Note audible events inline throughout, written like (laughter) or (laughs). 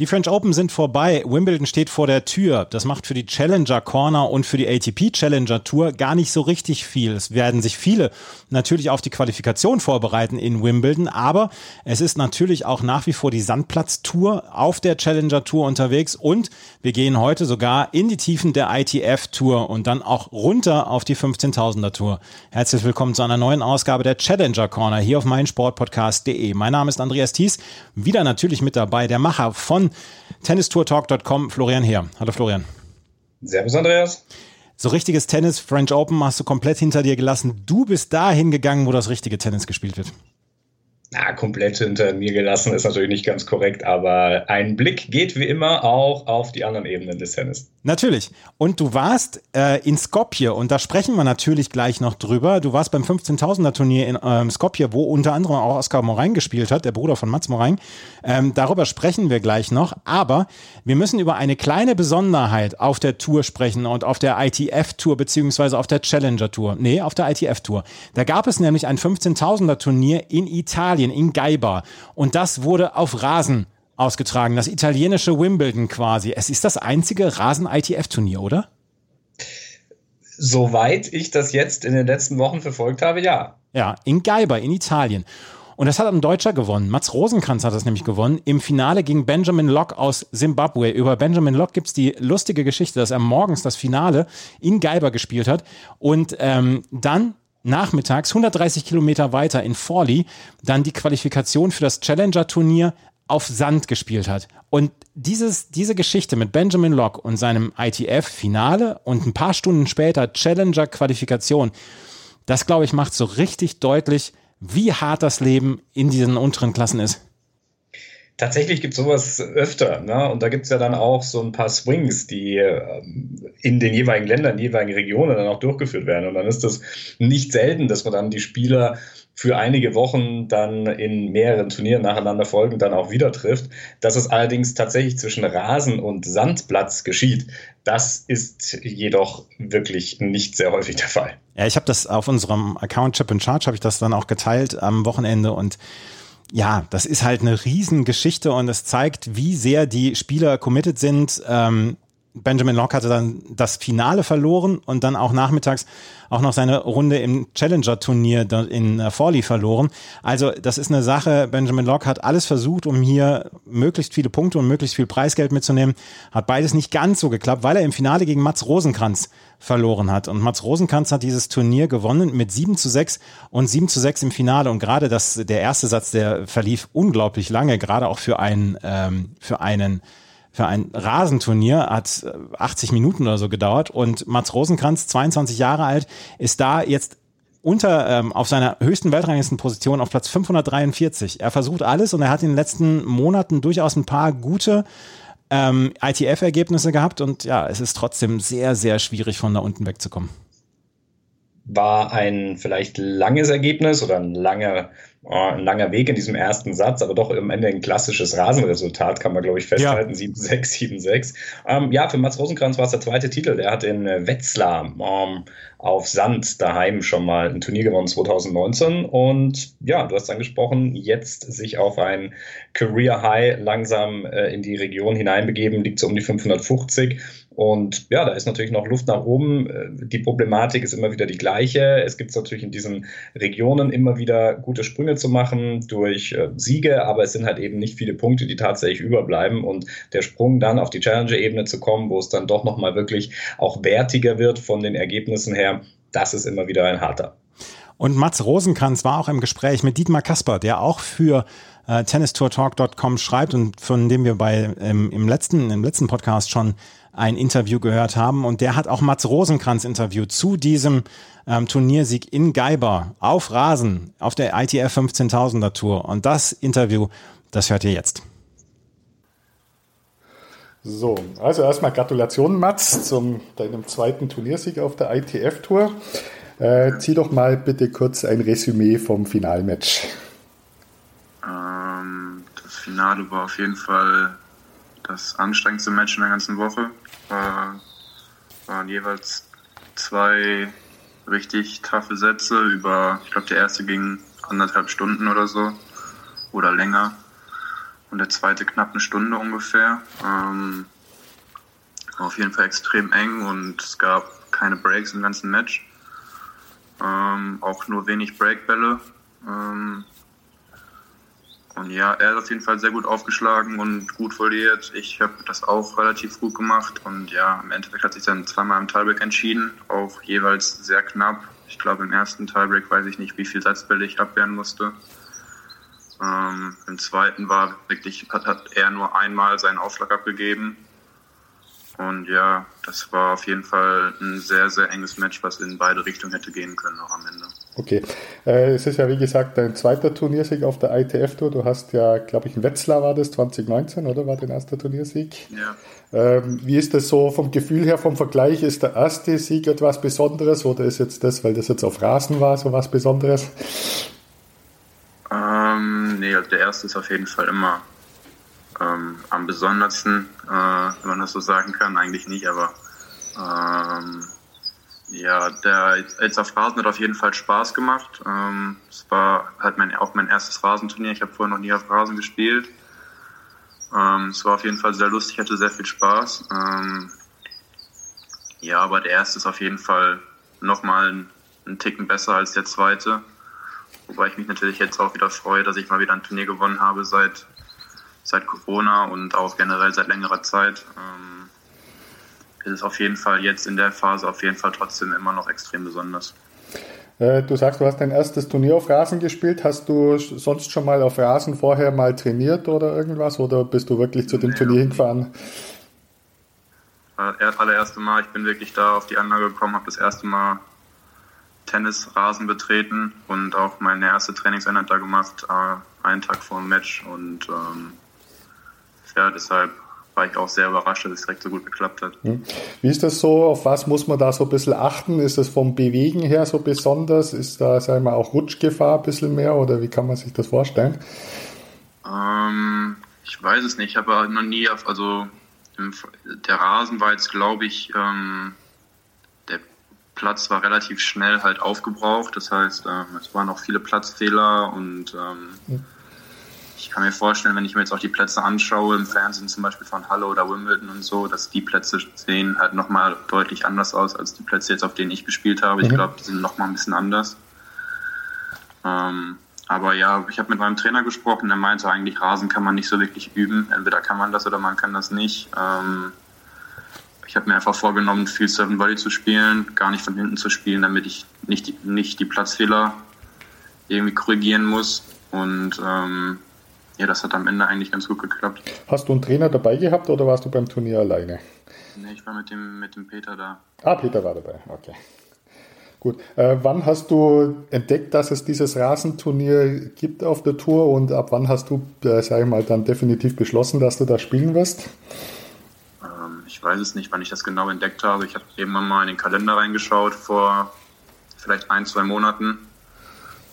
Die French Open sind vorbei. Wimbledon steht vor der Tür. Das macht für die Challenger Corner und für die ATP Challenger Tour gar nicht so richtig viel. Es werden sich viele natürlich auf die Qualifikation vorbereiten in Wimbledon, aber es ist natürlich auch nach wie vor die Sandplatz Tour auf der Challenger Tour unterwegs und wir gehen heute sogar in die Tiefen der ITF Tour und dann auch runter auf die 15.000er Tour. Herzlich willkommen zu einer neuen Ausgabe der Challenger Corner hier auf meinsportpodcast.de. Mein Name ist Andreas Thies, wieder natürlich mit dabei der Macher von tennistourtalk.com, Florian Heer. Hallo Florian. Servus Andreas. So richtiges Tennis, French Open hast du komplett hinter dir gelassen. Du bist dahin gegangen, wo das richtige Tennis gespielt wird na, komplett hinter mir gelassen ist natürlich nicht ganz korrekt, aber ein Blick geht wie immer auch auf die anderen Ebenen des Tennis. Natürlich. Und du warst äh, in Skopje und da sprechen wir natürlich gleich noch drüber. Du warst beim 15.000er Turnier in ähm, Skopje, wo unter anderem auch Oskar Morain gespielt hat, der Bruder von Mats Morain. Ähm, darüber sprechen wir gleich noch. Aber wir müssen über eine kleine Besonderheit auf der Tour sprechen und auf der ITF-Tour beziehungsweise auf der Challenger-Tour. Nee, auf der ITF-Tour. Da gab es nämlich ein 15.000er Turnier in Italien. Italien, in Gaiba. Und das wurde auf Rasen ausgetragen, das italienische Wimbledon quasi. Es ist das einzige Rasen-ITF-Turnier, oder? Soweit ich das jetzt in den letzten Wochen verfolgt habe, ja. Ja, in Gaiba, in Italien. Und das hat ein Deutscher gewonnen. Mats Rosenkranz hat das nämlich gewonnen. Im Finale gegen Benjamin Locke aus Zimbabwe. Über Benjamin Locke gibt es die lustige Geschichte, dass er morgens das Finale in Gaiba gespielt hat und ähm, dann nachmittags 130 Kilometer weiter in Forley dann die Qualifikation für das Challenger-Turnier auf Sand gespielt hat. Und dieses, diese Geschichte mit Benjamin Locke und seinem ITF-Finale und ein paar Stunden später Challenger-Qualifikation, das glaube ich macht so richtig deutlich, wie hart das Leben in diesen unteren Klassen ist. Tatsächlich gibt es sowas öfter. Ne? Und da gibt es ja dann auch so ein paar Swings, die ähm, in den jeweiligen Ländern, jeweiligen Regionen dann auch durchgeführt werden. Und dann ist das nicht selten, dass man dann die Spieler für einige Wochen dann in mehreren Turnieren nacheinander folgen dann auch wieder trifft. Dass es allerdings tatsächlich zwischen Rasen und Sandplatz geschieht, das ist jedoch wirklich nicht sehr häufig der Fall. Ja, ich habe das auf unserem Account Chip and Charge habe ich das dann auch geteilt am Wochenende und ja, das ist halt eine Riesengeschichte und es zeigt, wie sehr die Spieler committed sind. Ähm, Benjamin Locke hatte dann das Finale verloren und dann auch nachmittags auch noch seine Runde im Challenger-Turnier in äh, Forley verloren. Also das ist eine Sache, Benjamin Locke hat alles versucht, um hier möglichst viele Punkte und möglichst viel Preisgeld mitzunehmen. Hat beides nicht ganz so geklappt, weil er im Finale gegen Mats Rosenkranz verloren hat. Und Mats Rosenkranz hat dieses Turnier gewonnen mit 7 zu 6 und 7 zu 6 im Finale. Und gerade das, der erste Satz, der verlief unglaublich lange, gerade auch für einen, ähm, für einen für ein Rasenturnier hat 80 äh, Minuten oder so gedauert und Mats Rosenkranz, 22 Jahre alt, ist da jetzt unter ähm, auf seiner höchsten Weltranglistenposition auf Platz 543. Er versucht alles und er hat in den letzten Monaten durchaus ein paar gute ähm, ITF-Ergebnisse gehabt und ja, es ist trotzdem sehr, sehr schwierig von da unten wegzukommen. War ein vielleicht langes Ergebnis oder ein langer äh, ein langer Weg in diesem ersten Satz, aber doch am Ende ein klassisches Rasenresultat, kann man, glaube ich, festhalten. Ja. 7-6, 7-6. Ähm, ja, für Mats Rosenkranz war es der zweite Titel. Der hat in Wetzlar ähm, auf Sand daheim schon mal ein Turnier gewonnen 2019. Und ja, du hast angesprochen, jetzt sich auf ein Career High langsam äh, in die Region hineinbegeben, liegt so um die 550. Und ja, da ist natürlich noch Luft nach oben. Äh, die Problematik ist immer wieder die gleiche. Es gibt natürlich in diesen Regionen immer wieder gute Sprünge zu machen durch äh, Siege, aber es sind halt eben nicht viele Punkte, die tatsächlich überbleiben. Und der Sprung dann auf die Challenger-Ebene zu kommen, wo es dann doch nochmal wirklich auch wertiger wird von den Ergebnissen her, das ist immer wieder ein harter. Und Mats Rosenkranz war auch im Gespräch mit Dietmar Kasper, der auch für äh, tennistourtalk.com schreibt und von dem wir bei ähm, im letzten im letzten Podcast schon ein Interview gehört haben. Und der hat auch Mats Rosenkranz interviewt zu diesem ähm, Turniersieg in Geiber auf Rasen auf der ITF 15.000er Tour. Und das Interview, das hört ihr jetzt. So, also erstmal Gratulation, Mats, zum deinem zweiten Turniersieg auf der ITF-Tour. Äh, zieh doch mal bitte kurz ein Resümee vom Finalmatch. Ähm, das Finale war auf jeden Fall das anstrengendste Match in der ganzen Woche. War, waren jeweils zwei richtig taffe Sätze über, ich glaube, der erste ging anderthalb Stunden oder so oder länger und der zweite knapp eine Stunde ungefähr. Ähm, war auf jeden Fall extrem eng und es gab keine Breaks im ganzen Match. Ähm, auch nur wenig Breakbälle. Ähm, und ja, er hat auf jeden Fall sehr gut aufgeschlagen und gut voliert. Ich habe das auch relativ gut gemacht. Und ja, im Endeffekt hat sich dann zweimal im Tiebreak entschieden, auch jeweils sehr knapp. Ich glaube, im ersten Tiebreak weiß ich nicht, wie viel Satzbälle ich abwehren musste. Ähm, Im zweiten war wirklich, hat, hat er nur einmal seinen Aufschlag abgegeben. Und ja, das war auf jeden Fall ein sehr, sehr enges Match, was in beide Richtungen hätte gehen können auch am Ende. Okay. Äh, es ist ja wie gesagt dein zweiter Turniersieg auf der ITF-Tour. Du hast ja, glaube ich, in Wetzlar war das 2019, oder? War dein erster Turniersieg? Ja. Ähm, wie ist das so vom Gefühl her, vom Vergleich? Ist der erste Sieg etwas Besonderes oder ist jetzt das, weil das jetzt auf Rasen war, so was Besonderes? Ähm, nee, also der erste ist auf jeden Fall immer ähm, am besondersten, äh, wenn man das so sagen kann. Eigentlich nicht, aber ähm, ja, der auf Rasen hat auf jeden Fall Spaß gemacht. Ähm, es war halt mein, auch mein erstes Rasenturnier. Ich habe vorher noch nie auf Rasen gespielt. Ähm, es war auf jeden Fall sehr lustig, hatte sehr viel Spaß. Ähm, ja, aber der erste ist auf jeden Fall nochmal einen Ticken besser als der zweite. Wobei ich mich natürlich jetzt auch wieder freue, dass ich mal wieder ein Turnier gewonnen habe seit seit Corona und auch generell seit längerer Zeit ähm, ist es auf jeden Fall jetzt in der Phase auf jeden Fall trotzdem immer noch extrem besonders. Äh, du sagst, du hast dein erstes Turnier auf Rasen gespielt. Hast du sonst schon mal auf Rasen vorher mal trainiert oder irgendwas? Oder bist du wirklich zu dem nee, Turnier hingefahren? Das allererste Mal, ich bin wirklich da auf die Anlage gekommen, habe das erste Mal Tennisrasen betreten und auch meine erste Trainingseinheit da gemacht, äh, einen Tag vor dem Match. Und ähm, ja, deshalb war ich auch sehr überrascht, dass es direkt so gut geklappt hat. Hm. Wie ist das so? Auf was muss man da so ein bisschen achten? Ist das vom Bewegen her so besonders? Ist da, sagen wir, auch Rutschgefahr ein bisschen mehr oder wie kann man sich das vorstellen? Ähm, ich weiß es nicht. Ich habe noch nie auf, also im, der Rasen war jetzt, glaube ich, ähm, der Platz war relativ schnell halt aufgebraucht. Das heißt, ähm, es waren auch viele Platzfehler und ähm, hm ich kann mir vorstellen, wenn ich mir jetzt auch die Plätze anschaue, im Fernsehen zum Beispiel von Halle oder Wimbledon und so, dass die Plätze sehen halt nochmal deutlich anders aus als die Plätze jetzt, auf denen ich gespielt habe. Ich mhm. glaube, die sind nochmal ein bisschen anders. Ähm, aber ja, ich habe mit meinem Trainer gesprochen, der meinte eigentlich, Rasen kann man nicht so wirklich üben. Entweder kann man das oder man kann das nicht. Ähm, ich habe mir einfach vorgenommen, viel Seven Volley zu spielen, gar nicht von hinten zu spielen, damit ich nicht die, nicht die Platzfehler irgendwie korrigieren muss. Und ähm, ja, das hat am Ende eigentlich ganz gut geklappt. Hast du einen Trainer dabei gehabt oder warst du beim Turnier alleine? Nee, ich war mit dem, mit dem Peter da. Ah, Peter war dabei, okay. Gut. Äh, wann hast du entdeckt, dass es dieses Rasenturnier gibt auf der Tour und ab wann hast du, äh, sag ich mal, dann definitiv beschlossen, dass du da spielen wirst? Ähm, ich weiß es nicht, wann ich das genau entdeckt habe. Ich habe eben mal in den Kalender reingeschaut vor vielleicht ein, zwei Monaten.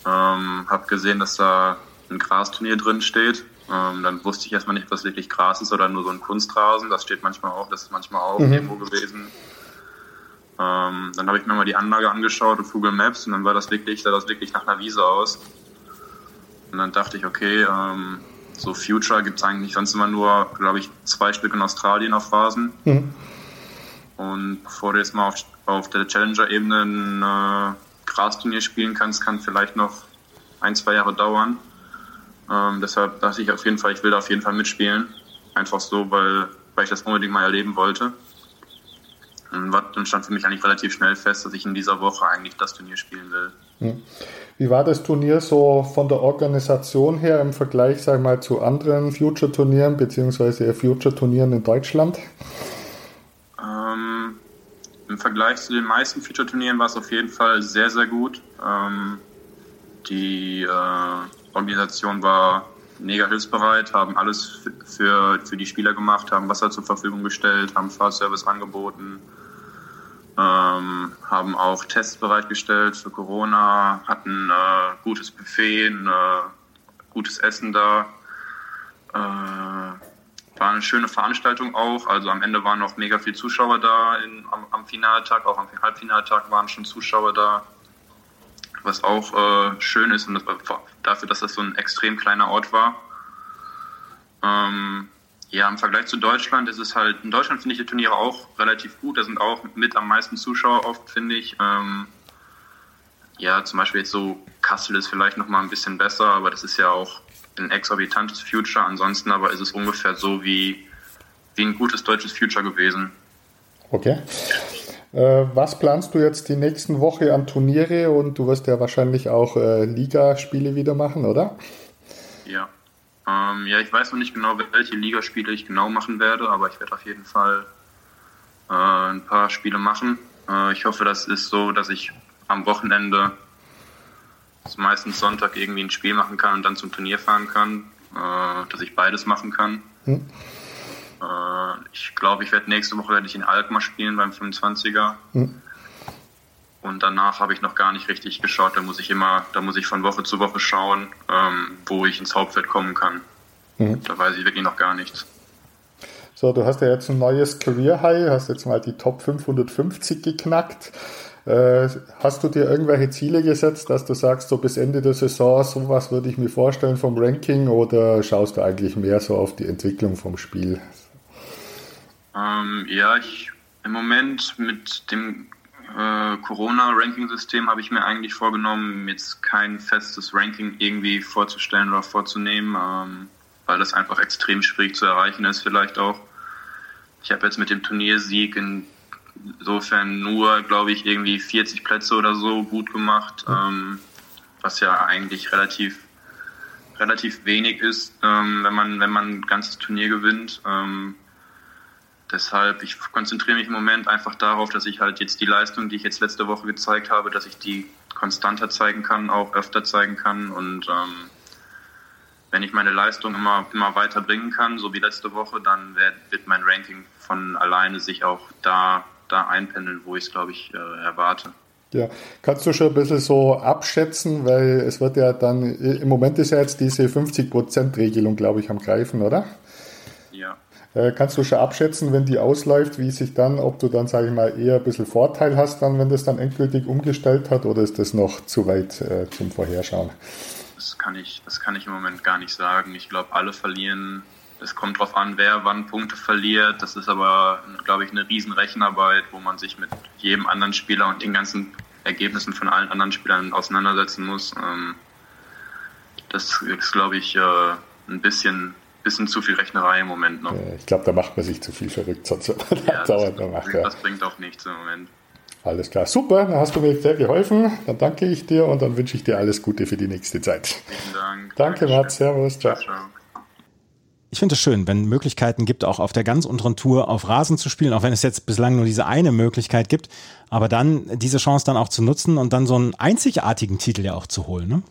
Ähm, habe gesehen, dass da ein Grasturnier drin steht. Ähm, dann wusste ich erstmal nicht, das wirklich Gras ist oder nur so ein Kunstrasen. Das steht manchmal auch, das ist manchmal auch mhm. irgendwo gewesen. Ähm, dann habe ich mir mal die Anlage angeschaut auf Google Maps und dann war das wirklich, sah das wirklich nach einer Wiese aus. Und dann dachte ich, okay, ähm, so Future gibt es eigentlich sonst immer nur, glaube ich, zwei Stück in Australien auf Rasen. Mhm. Und bevor du jetzt mal auf, auf der Challenger-Ebene ein äh, Grasturnier spielen kannst, kann vielleicht noch ein, zwei Jahre dauern. Ähm, deshalb dachte ich auf jeden Fall, ich will da auf jeden Fall mitspielen. Einfach so, weil, weil ich das unbedingt mal erleben wollte. Und dann stand für mich eigentlich relativ schnell fest, dass ich in dieser Woche eigentlich das Turnier spielen will. Wie war das Turnier so von der Organisation her im Vergleich, sag mal, zu anderen Future-Turnieren beziehungsweise Future-Turnieren in Deutschland? Ähm, Im Vergleich zu den meisten Future-Turnieren war es auf jeden Fall sehr, sehr gut. Ähm, die äh, Organisation war mega hilfsbereit, haben alles für, für die Spieler gemacht, haben Wasser zur Verfügung gestellt, haben Fahrservice angeboten, ähm, haben auch Tests bereitgestellt für Corona, hatten äh, gutes Buffet, ein äh, gutes Essen da. Äh, war eine schöne Veranstaltung auch. Also am Ende waren noch mega viele Zuschauer da in, am, am Finaltag, auch am Halbfinaltag waren schon Zuschauer da, was auch äh, schön ist und das, dafür, dass das so ein extrem kleiner Ort war. Ähm, ja, im Vergleich zu Deutschland ist es halt, in Deutschland finde ich die Turniere auch relativ gut. Da sind auch mit am meisten Zuschauer oft, finde ich. Ähm, ja, zum Beispiel jetzt so Kassel ist vielleicht noch mal ein bisschen besser, aber das ist ja auch ein exorbitantes Future. Ansonsten aber ist es ungefähr so wie, wie ein gutes deutsches Future gewesen. Okay. Äh, was planst du jetzt die nächsten Woche an Turniere und du wirst ja wahrscheinlich auch äh, Ligaspiele wieder machen, oder? Ja. Ähm, ja, ich weiß noch nicht genau, welche Ligaspiele ich genau machen werde, aber ich werde auf jeden Fall äh, ein paar Spiele machen. Äh, ich hoffe, das ist so, dass ich am Wochenende meistens Sonntag irgendwie ein Spiel machen kann und dann zum Turnier fahren kann, äh, dass ich beides machen kann. Hm. Äh, ich glaube, ich werde nächste Woche werde ich in Alkmaar spielen beim 25er. Hm. Und danach habe ich noch gar nicht richtig geschaut. Da muss ich immer, da muss ich von Woche zu Woche schauen, ähm, wo ich ins Hauptfeld kommen kann. Hm. Da weiß ich wirklich noch gar nichts. So, du hast ja jetzt ein neues Career High, hast jetzt mal die Top 550 geknackt. Äh, hast du dir irgendwelche Ziele gesetzt, dass du sagst, so bis Ende der Saison, sowas würde ich mir vorstellen vom Ranking oder schaust du eigentlich mehr so auf die Entwicklung vom Spiel? Ähm, ja, ich im Moment mit dem äh, Corona-Ranking-System habe ich mir eigentlich vorgenommen, jetzt kein festes Ranking irgendwie vorzustellen oder vorzunehmen, ähm, weil das einfach extrem schwierig zu erreichen ist, vielleicht auch. Ich habe jetzt mit dem Turniersieg in insofern nur, glaube ich, irgendwie 40 Plätze oder so gut gemacht, ähm, was ja eigentlich relativ relativ wenig ist, ähm, wenn man wenn man ein ganzes Turnier gewinnt. Ähm, deshalb, ich konzentriere mich im Moment einfach darauf, dass ich halt jetzt die Leistung, die ich jetzt letzte Woche gezeigt habe, dass ich die konstanter zeigen kann, auch öfter zeigen kann und ähm, wenn ich meine Leistung immer, immer weiter bringen kann, so wie letzte Woche, dann wird, wird mein Ranking von alleine sich auch da da einpendeln, wo ich es, glaube ich, äh, erwarte. Ja, kannst du schon ein bisschen so abschätzen, weil es wird ja dann, im Moment ist ja jetzt diese 50%-Regelung, glaube ich, am Greifen, oder? Äh, kannst du schon abschätzen, wenn die ausläuft, wie sich dann, ob du dann, sage ich mal, eher ein bisschen Vorteil hast, dann, wenn das dann endgültig umgestellt hat, oder ist das noch zu weit äh, zum Vorherschauen? Das kann ich, das kann ich im Moment gar nicht sagen. Ich glaube, alle verlieren es kommt darauf an, wer wann Punkte verliert. Das ist aber, glaube ich, eine riesen Rechenarbeit, wo man sich mit jedem anderen Spieler und den ganzen Ergebnissen von allen anderen Spielern auseinandersetzen muss. Ähm, das ist, glaube ich, äh, ein bisschen, bisschen zu viel Rechnerei im Moment noch. Ich glaube, da macht man sich zu viel verrückt, sonst ja, das, macht, ja. das bringt auch nichts im Moment. Alles klar, super, dann hast du mir sehr geholfen. Dann danke ich dir und dann wünsche ich dir alles Gute für die nächste Zeit. Vielen Dank. Danke, Mats, servus, ciao. ciao ich finde es schön, wenn Möglichkeiten gibt, auch auf der ganz unteren Tour auf Rasen zu spielen, auch wenn es jetzt bislang nur diese eine Möglichkeit gibt, aber dann diese Chance dann auch zu nutzen und dann so einen einzigartigen Titel ja auch zu holen, ne?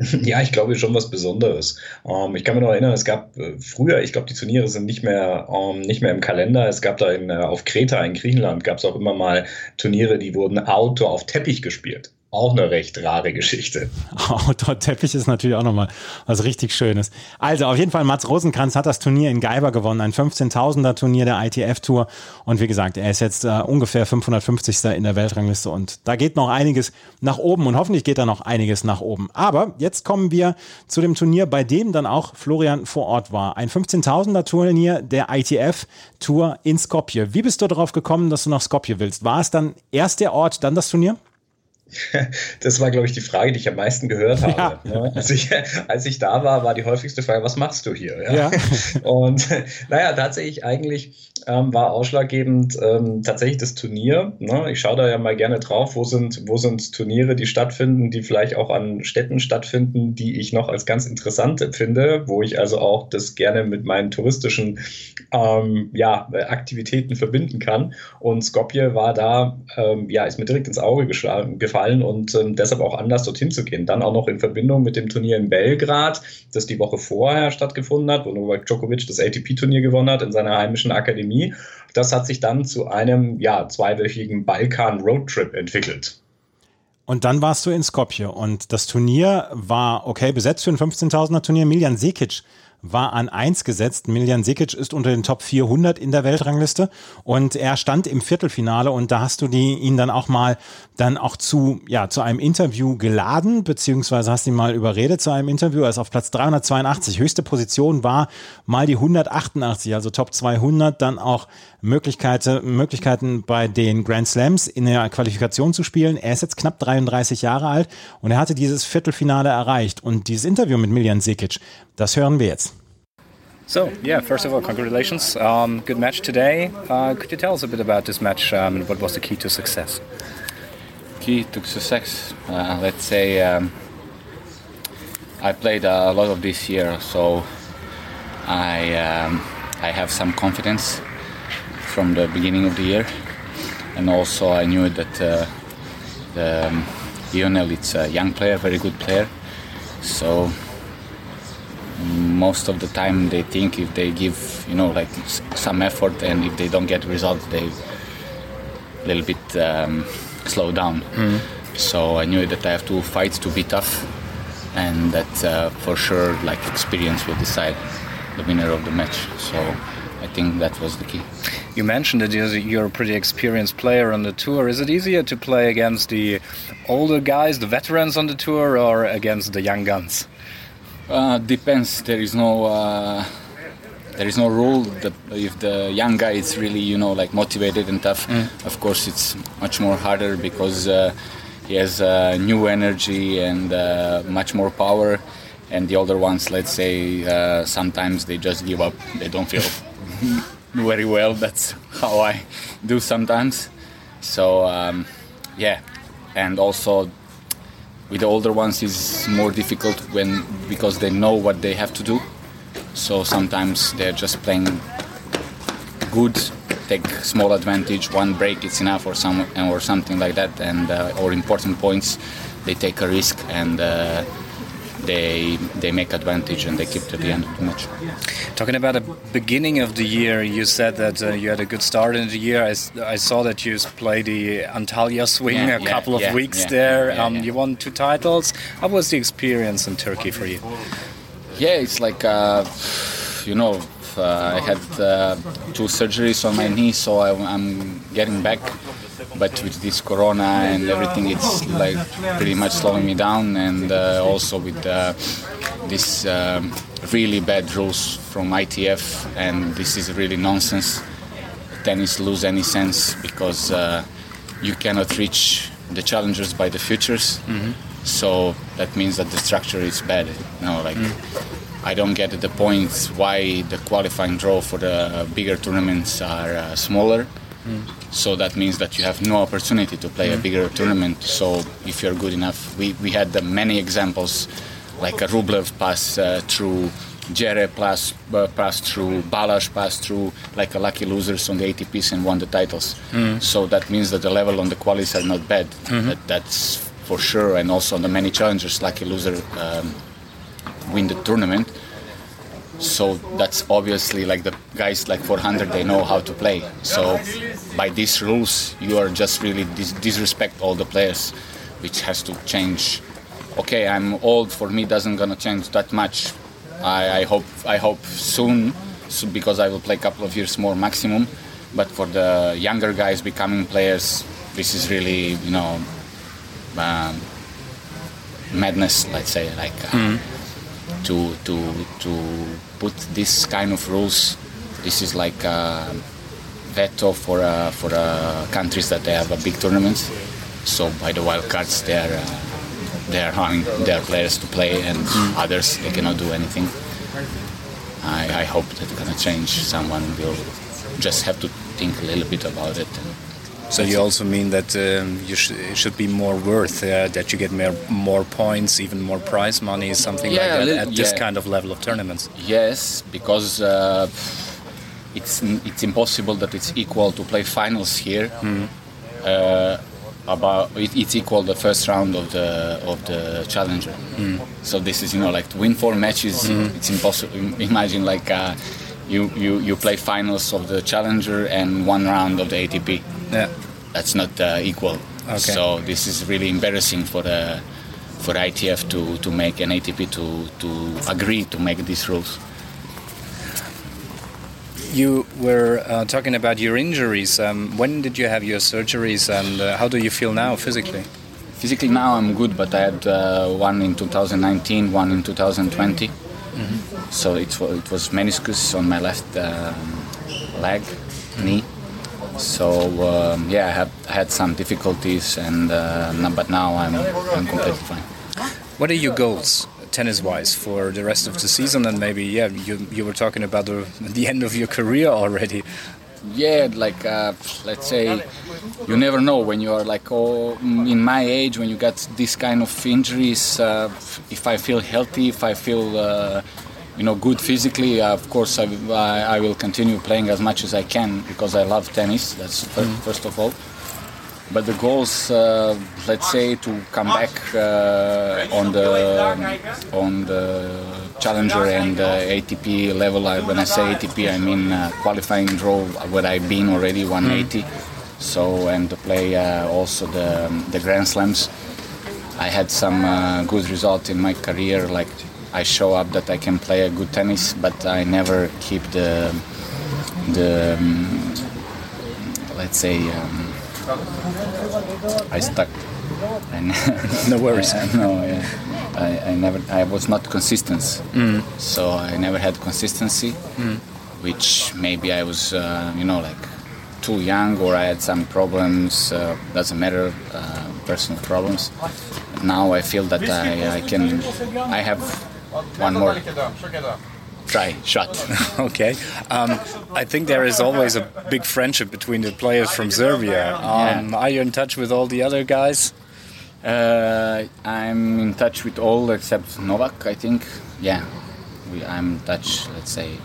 (laughs) Ja, ich glaube schon was Besonderes. Ähm, ich kann mich noch erinnern, es gab äh, früher, ich glaube, die Turniere sind nicht mehr, ähm, nicht mehr im Kalender. Es gab da in, äh, auf Kreta in Griechenland gab es auch immer mal Turniere, die wurden Outdoor auf Teppich gespielt. Auch eine recht rare Geschichte. (laughs) Outdoor-Teppich ist natürlich auch nochmal was richtig Schönes. Also auf jeden Fall, Mats Rosenkranz hat das Turnier in Geiber gewonnen, ein 15.000er Turnier der ITF-Tour. Und wie gesagt, er ist jetzt äh, ungefähr 550. in der Weltrangliste und da geht noch einiges nach oben und hoffentlich geht da noch einiges nach oben. Aber jetzt kommen wir zu dem Turnier, bei dem dann auch Florian vor Ort war. Ein 15.000er Turnier der ITF-Tour in Skopje. Wie bist du darauf gekommen, dass du nach Skopje willst? War es dann erst der Ort, dann das Turnier? (laughs) Das war, glaube ich, die Frage, die ich am meisten gehört habe. Ja. Ne? Als, ich, als ich da war, war die häufigste Frage, was machst du hier? Ja? Und naja, tatsächlich eigentlich ähm, war ausschlaggebend ähm, tatsächlich das Turnier. Ne? Ich schaue da ja mal gerne drauf, wo sind, wo sind Turniere, die stattfinden, die vielleicht auch an Städten stattfinden, die ich noch als ganz interessant finde, wo ich also auch das gerne mit meinen touristischen ähm, ja, Aktivitäten verbinden kann. Und Skopje war da, ähm, ja, ist mir direkt ins Auge geschlagen, gefallen und ähm, deshalb auch anders dorthin zu gehen. Dann auch noch in Verbindung mit dem Turnier in Belgrad, das die Woche vorher stattgefunden hat, wo Novak Djokovic das ATP-Turnier gewonnen hat in seiner heimischen Akademie. Das hat sich dann zu einem ja, zweiwöchigen Balkan-Roadtrip entwickelt. Und dann warst du in Skopje und das Turnier war okay besetzt für ein 15.000er Turnier. Miljan Sekic war an 1 gesetzt. Miljan Sikic ist unter den Top 400 in der Weltrangliste und er stand im Viertelfinale und da hast du die, ihn dann auch mal dann auch zu, ja, zu einem Interview geladen, beziehungsweise hast ihn mal überredet zu einem Interview. Er ist auf Platz 382. Höchste Position war mal die 188, also Top 200, dann auch Möglichkeiten, Möglichkeiten bei den Grand Slams in der Qualifikation zu spielen. Er ist jetzt knapp 33 Jahre alt und er hatte dieses Viertelfinale erreicht. Und dieses Interview mit Miljan Sekic, das hören wir jetzt. So, yeah, first of all, congratulations. Um, good match today. Uh, could you tell us a bit about this match um, and what was the key to success? Key to success, uh, let's say um, I played a lot of this year, so I, um, I have some confidence from the beginning of the year. And also, I knew that uh, the, um, Lionel is a young player, very good player. So most of the time they think if they give you know like some effort and if they don't get results they a little bit um, slow down mm. so i knew that i have to fight to be tough and that uh, for sure like experience will decide the winner of the match so i think that was the key you mentioned that you're a pretty experienced player on the tour. Is it easier to play against the older guys, the veterans on the tour, or against the young guns? Uh, depends. There is no uh, there is no rule that if the young guy is really you know like motivated and tough. Mm. Of course, it's much more harder because uh, he has uh, new energy and uh, much more power. And the older ones, let's say, uh, sometimes they just give up. They don't feel (laughs) very well. That's how I do sometimes. So um, yeah, and also with the older ones is more difficult when because they know what they have to do. So sometimes they're just playing good, take small advantage, one break it's enough or some or something like that, and uh, or important points, they take a risk and. Uh, they they make advantage and they keep to the end of the match. Talking about the beginning of the year, you said that uh, you had a good start in the year. I, I saw that you played the Antalya swing yeah, a couple of yeah, weeks there. Um, you won two titles. How was the experience in Turkey for you? Yeah, it's like uh, you know. Uh, I had uh, two surgeries on my knee, so I, I'm getting back but with this corona and everything it's like pretty much slowing me down and uh, also with uh, this um, really bad rules from ITF and this is really nonsense tennis lose any sense because uh, you cannot reach the challengers by the futures mm-hmm. so that means that the structure is bad you know like mm. I don't get the point why the qualifying draw for the bigger tournaments are uh, smaller Mm. So that means that you have no opportunity to play mm. a bigger tournament. So if you're good enough, we, we had uh, many examples, like a Rublev pass uh, through, Jere pass, uh, passed through, Balash pass through, like a lucky losers on the ATPs and won the titles. Mm. So that means that the level on the qualies are not bad. Mm-hmm. That, that's for sure. And also on the many challengers, lucky loser um, win the tournament so that's obviously like the guys like 400 they know how to play so by these rules you are just really dis- disrespect all the players which has to change. Okay i'm old for me doesn't gonna change that much. I, I hope i hope soon so because i will play a couple of years more maximum. But for the younger guys becoming players this is really you know um, madness let's say like uh, mm-hmm to to to put this kind of rules. This is like a veto for uh, for uh, countries that they have a big tournaments. So by the wild cards, they are uh, they are having their players to play, and mm. others they cannot do anything. I, I hope that's gonna change. Someone will just have to think a little bit about it. So you also mean that um, you sh it should be more worth uh, that you get more more points, even more prize money, something yeah, like that at this kind of level of tournaments. Yes, because uh, it's it's impossible that it's equal to play finals here. Mm. Uh, about it, it's equal the first round of the of the challenger. Mm. So this is you know like to win four matches. Mm. It's impossible. Imagine like. Uh, you, you, you play finals of the challenger and one round of the ATP. Yeah. That's not uh, equal. Okay. So this is really embarrassing for the for ITF to, to make an ATP to, to agree to make these rules. You were uh, talking about your injuries. Um, when did you have your surgeries, and uh, how do you feel now physically? Physically now I'm good, but I had uh, one in 2019, one in 2020. Mm -hmm. So it, it was meniscus on my left um, leg, knee. So um, yeah, I had, I had some difficulties, and uh, but now I'm I'm completely fine. What are your goals? Tennis-wise for the rest of the season and maybe yeah you, you were talking about the, the end of your career already yeah like uh, let's say you never know when you are like oh in my age when you get this kind of injuries uh, if i feel healthy if i feel uh, you know good physically uh, of course I, I, will continue playing as much as i can because i love tennis that's mm. first of all but the goals, uh, let's say, to come back uh, on the on the challenger and ATP level. when I say ATP, I mean uh, qualifying draw where I've been already 180. Mm. So and to play uh, also the the Grand Slams. I had some uh, good results in my career. Like I show up that I can play a good tennis, but I never keep the the um, let's say. Um, I stuck. (laughs) no worries. No, yeah. I, I, never. I was not consistent, mm. so I never had consistency, mm. which maybe I was, uh, you know, like too young or I had some problems. Uh, doesn't matter, uh, personal problems. Now I feel that I, I can. I have one more try shot. (laughs) okay. Um, I think there is always a big friendship between the players from Serbia. Um, yeah. Are you in touch with all the other guys? Uh, I'm in touch with all except Novak. I think. Yeah, we, I'm in touch. Let's say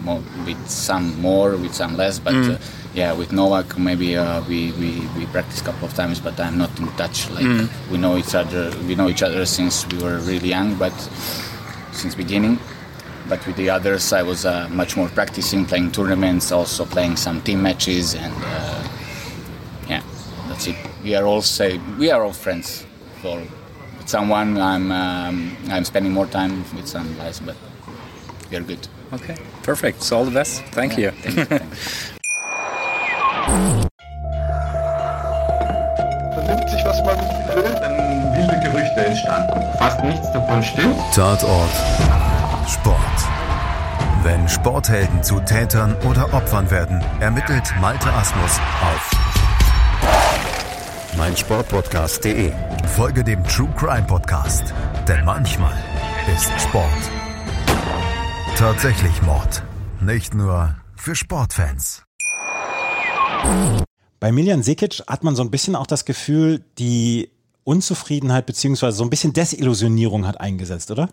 more, with some more, with some less, but. Mm. Uh, yeah, with Novak maybe uh, we, we, we practice a couple of times, but I'm not in touch. Like mm. we know each other, we know each other since we were really young, but since beginning but with the others I was uh, much more practicing, playing tournaments, also playing some team matches, and uh, yeah, that's it. We are all say we are all friends. So with someone I'm um, I'm spending more time with some guys, but we are good. Okay, perfect. So all the best. Thank yeah, you. Thank you. Thank you. (laughs) Vernimmt sich, was man will, dann wilde Gerüchte entstanden. Fast nichts davon stimmt. Tatort Sport. Wenn Sporthelden zu Tätern oder Opfern werden, ermittelt Malte Asmus auf meinsportpodcast.de. Folge dem True Crime Podcast, denn manchmal ist Sport tatsächlich Mord. Nicht nur für Sportfans. Bei Miljan Sekic hat man so ein bisschen auch das Gefühl, die Unzufriedenheit bzw. so ein bisschen Desillusionierung hat eingesetzt, oder?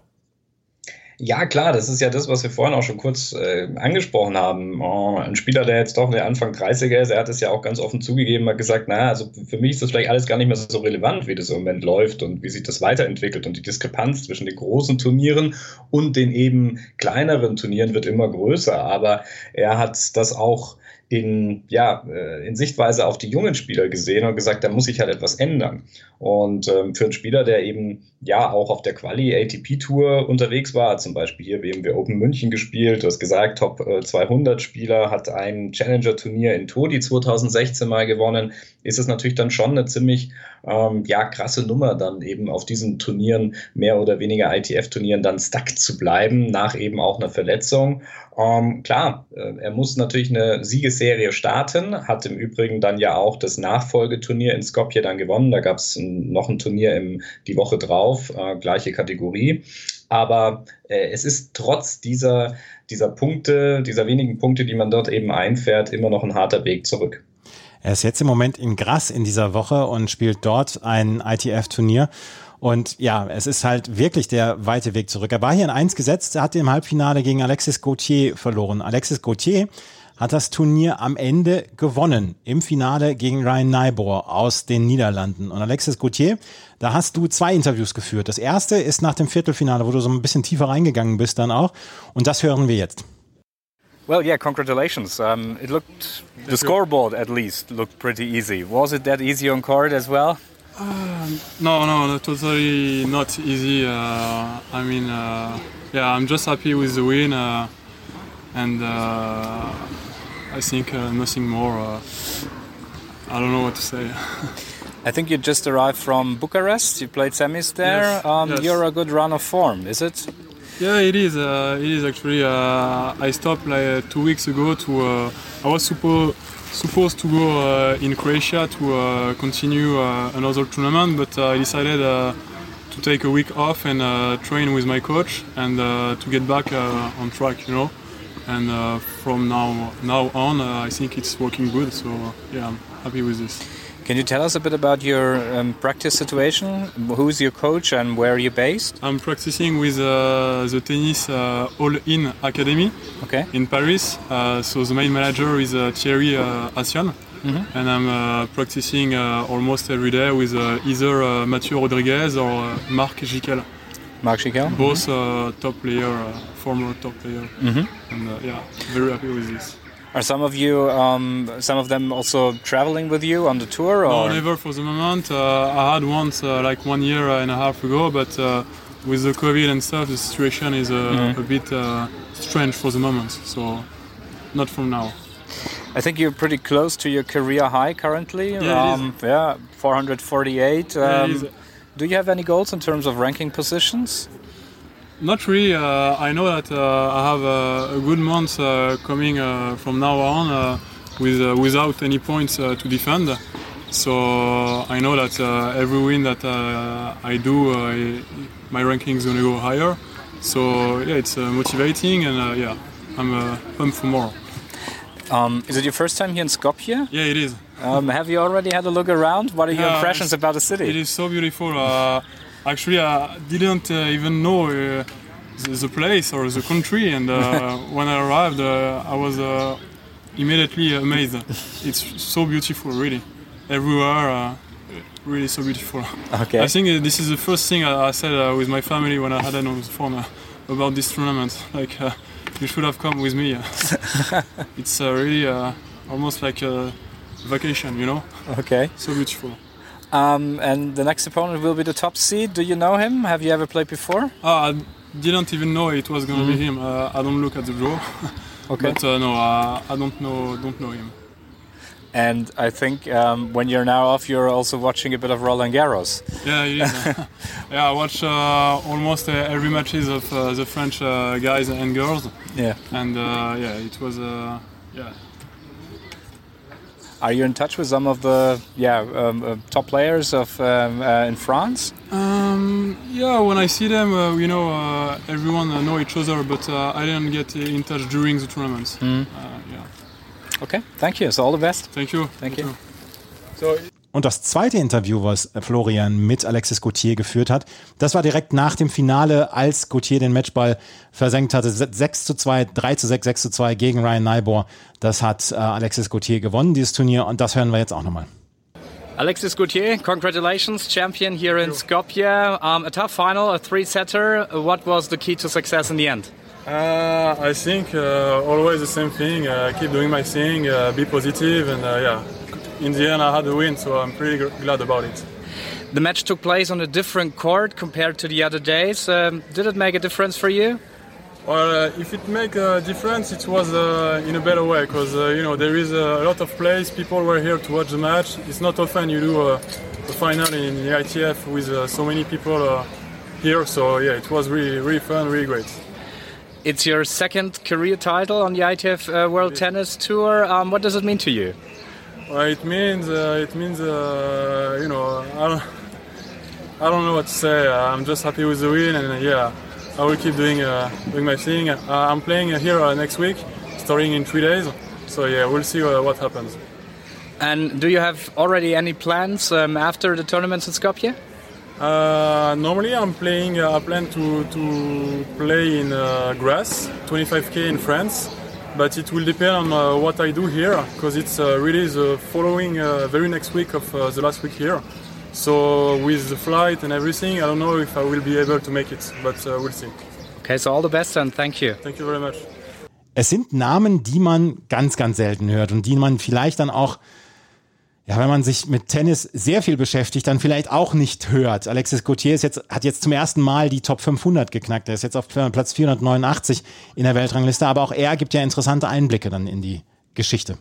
Ja, klar, das ist ja das, was wir vorhin auch schon kurz äh, angesprochen haben. Oh, ein Spieler, der jetzt doch der Anfang 30er ist, er hat es ja auch ganz offen zugegeben, hat gesagt, naja, also für mich ist das vielleicht alles gar nicht mehr so relevant, wie das im Moment läuft und wie sich das weiterentwickelt. Und die Diskrepanz zwischen den großen Turnieren und den eben kleineren Turnieren wird immer größer. Aber er hat das auch in, ja, äh, in Sichtweise auf die jungen Spieler gesehen und gesagt, da muss sich halt etwas ändern. Und ähm, für einen Spieler, der eben ja auch auf der Quali ATP Tour unterwegs war, zum Beispiel hier BMW Open München gespielt, du hast gesagt, Top 200 äh, Spieler, hat ein Challenger Turnier in Todi 2016 mal gewonnen, ist es natürlich dann schon eine ziemlich ähm, ja, krasse Nummer, dann eben auf diesen Turnieren, mehr oder weniger ITF-Turnieren, dann stuck zu bleiben, nach eben auch einer Verletzung. Ähm, klar, äh, er muss natürlich eine Siegesserie starten, hat im Übrigen dann ja auch das Nachfolgeturnier in Skopje dann gewonnen. Da gab es noch ein Turnier im, die Woche drauf, äh, gleiche Kategorie. Aber äh, es ist trotz dieser, dieser Punkte, dieser wenigen Punkte, die man dort eben einfährt, immer noch ein harter Weg zurück. Er ist jetzt im Moment in Grass in dieser Woche und spielt dort ein ITF-Turnier. Und ja, es ist halt wirklich der weite Weg zurück. Er war hier in eins gesetzt, er hat im Halbfinale gegen Alexis Gauthier verloren. Alexis Gauthier hat das Turnier am Ende gewonnen. Im Finale gegen Ryan Neibohr aus den Niederlanden. Und Alexis Gauthier, da hast du zwei Interviews geführt. Das erste ist nach dem Viertelfinale, wo du so ein bisschen tiefer reingegangen bist dann auch. Und das hören wir jetzt. Well, yeah, congratulations. Um, it looked, the scoreboard at least looked pretty easy. Was it that easy on court as well? No, no, no, totally not easy. Uh, I mean, uh, yeah, I'm just happy with the win. Uh, and uh, I think uh, nothing more. Uh, I don't know what to say. (laughs) I think you just arrived from Bucharest. You played semis there. Yes, um, yes. You're a good run of form, is it? Yeah, it is. Uh, it is actually. Uh, I stopped like two weeks ago to. Uh, I was supposed supposed to go uh, in Croatia to uh, continue uh, another tournament, but I decided to take a week off and train with my coach and to get back on track. You know, and from now now on, I think it's working good. So yeah, I'm happy with this. Can you tell us a bit about your um, practice situation? Who's your coach and where are you based? I'm practicing with uh, the tennis uh, All In Academy okay. in Paris. Uh, so the main manager is uh, Thierry uh, Assian. Mm -hmm. And I'm uh, practicing almost every day with either Mathieu Rodriguez or Marc Jiquel. Marc Jiquel? Both top player, former top player. Mm -hmm. And yeah, very happy with this. Are some of you, um, some of them also traveling with you on the tour? Or? No, never for the moment. Uh, I had once, uh, like one year and a half ago, but uh, with the COVID and stuff, the situation is mm. a bit uh, strange for the moment. So, not from now. I think you're pretty close to your career high currently. Yeah, um, yeah 448. Um, yeah, do you have any goals in terms of ranking positions? Not really. Uh, I know that uh, I have a, a good month uh, coming uh, from now on uh, with uh, without any points to defend. So I know that every win that I do, my ranking is gonna go higher. So yeah, it's motivating, and yeah, I'm pumped for more. Um, is it your first time here in Skopje? Yeah, it is. Um, have you already had a look around? What are your yeah, impressions about the city? It is so beautiful. Actually, I didn't uh, even know uh, the, the, place or the country, and uh, (laughs) when I arrived, uh, I was uh, immediately amazed. It's so beautiful, really. Everywhere, uh, really so beautiful. Okay. I think this is the first thing I, said with my family when I had it on the phone about this tournament. (laughs) Like, you should have come with me. (laughs) it's really almost like a vacation, you know? Okay. So beautiful. Um, and the next opponent will be the top seed. Do you know him? Have you ever played before? Uh, I didn't even know it was going to mm. be him. Uh, I don't look at the draw. (laughs) okay. But uh, no, uh, I don't know. Don't know him. And I think um, when you're now off, you're also watching a bit of Roland Garros. Yeah, yeah. yeah, (laughs) I watch uh, almost uh, every matches of the French guys and girls. Yeah. And yeah, it was yeah are you in touch with some of the yeah um, uh, top players of um, uh, in France? Um, yeah, when I see them, uh, you know, uh, everyone uh, know each other, but uh, I didn't get in touch during the tournaments. Mm. yeah. Okay, thank you. So all the best. Thank you. Thank, you. you. So Und das zweite Interview, was Florian mit Alexis Gauthier geführt hat, das war direkt nach dem Finale, als Gauthier den Matchball versenkt hatte. 6 zu 2, 3 zu 6, 6 zu 2 gegen Ryan Nybor. Das hat äh, Alexis Gauthier gewonnen, dieses Turnier. Und das hören wir jetzt auch nochmal. Alexis Gauthier, congratulations, champion here in Skopje. Um, a tough final, a three-setter. What was the key to success in the end? Uh, I think uh, always the same thing. Uh, keep doing my thing, uh, be positive, and uh, yeah, in the end, I had a win, so I'm pretty glad about it. The match took place on a different court compared to the other days. Um, did it make a difference for you? Well, uh, if it make a difference, it was uh, in a better way because uh, you know there is a lot of place. People were here to watch the match. It's not often you do a, a final in the ITF with uh, so many people uh, here. So yeah, it was really really fun, really great. It's your second career title on the ITF uh, World Tennis Tour. Um, what does it mean to you? Well, it means uh, it means uh, you know I don't I don't know what to say. I'm just happy with the win, and uh, yeah, I will keep doing uh, doing my thing. Uh, I'm playing here uh, next week, starting in three days. So yeah, we'll see what happens. And do you have already any plans um, after the tournaments in Skopje? normally, I'm playing. I plan to to play in grass, 25k in France but it will depend on uh, what I do here because it's uh, really the following uh, very next week of uh, the last week here. So with the flight and everything, I don't know if I will be able to make it, but uh, we'll see. Okay, so all the best and thank you. Thank you very much. Es sind Namen, die man ganz, ganz selten hört und die man vielleicht dann auch ja, wenn man sich mit Tennis sehr viel beschäftigt, dann vielleicht auch nicht hört. Alexis Gauthier ist jetzt, hat jetzt zum ersten Mal die Top 500 geknackt. Er ist jetzt auf Platz 489 in der Weltrangliste, aber auch er gibt ja interessante Einblicke dann in die Geschichte.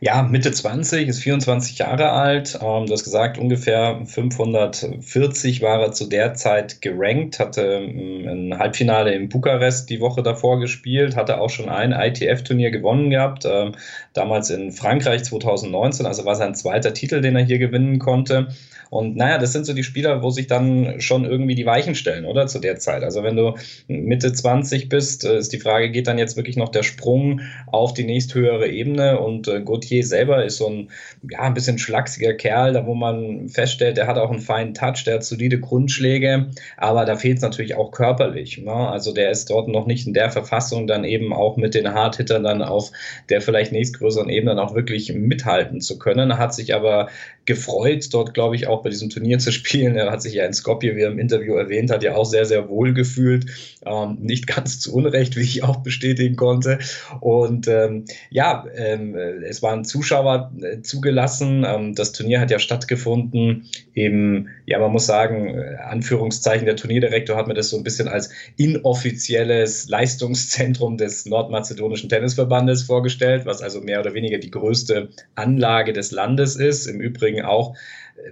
Ja, Mitte 20, ist 24 Jahre alt. Ähm, du hast gesagt, ungefähr 540 war er zu der Zeit gerankt, hatte ähm, ein Halbfinale in Bukarest die Woche davor gespielt, hatte auch schon ein ITF-Turnier gewonnen gehabt, ähm, damals in Frankreich 2019, also war sein zweiter Titel, den er hier gewinnen konnte. Und naja, das sind so die Spieler, wo sich dann schon irgendwie die Weichen stellen, oder? Zu der Zeit. Also wenn du Mitte 20 bist, äh, ist die Frage, geht dann jetzt wirklich noch der Sprung auf die nächsthöhere Ebene? Und äh, Gauthier selber ist so ein, ja, ein bisschen schlachsiger Kerl, da wo man feststellt, der hat auch einen feinen Touch, der hat solide Grundschläge, aber da fehlt es natürlich auch körperlich. Ne? Also der ist dort noch nicht in der Verfassung, dann eben auch mit den Hardhittern dann auf der vielleicht nächstgrößeren Ebene dann auch wirklich mithalten zu können, hat sich aber gefreut, dort, glaube ich, auch bei diesem Turnier zu spielen. Er hat sich ja in Skopje, wie er im Interview erwähnt hat, ja auch sehr, sehr wohl gefühlt. Ähm, nicht ganz zu Unrecht, wie ich auch bestätigen konnte. Und ähm, ja, ähm, es waren Zuschauer äh, zugelassen. Ähm, das Turnier hat ja stattgefunden im, ja, man muss sagen, äh, Anführungszeichen, der Turnierdirektor hat mir das so ein bisschen als inoffizielles Leistungszentrum des nordmazedonischen Tennisverbandes vorgestellt, was also mehr oder weniger die größte Anlage des Landes ist. Im Übrigen Übrigen auch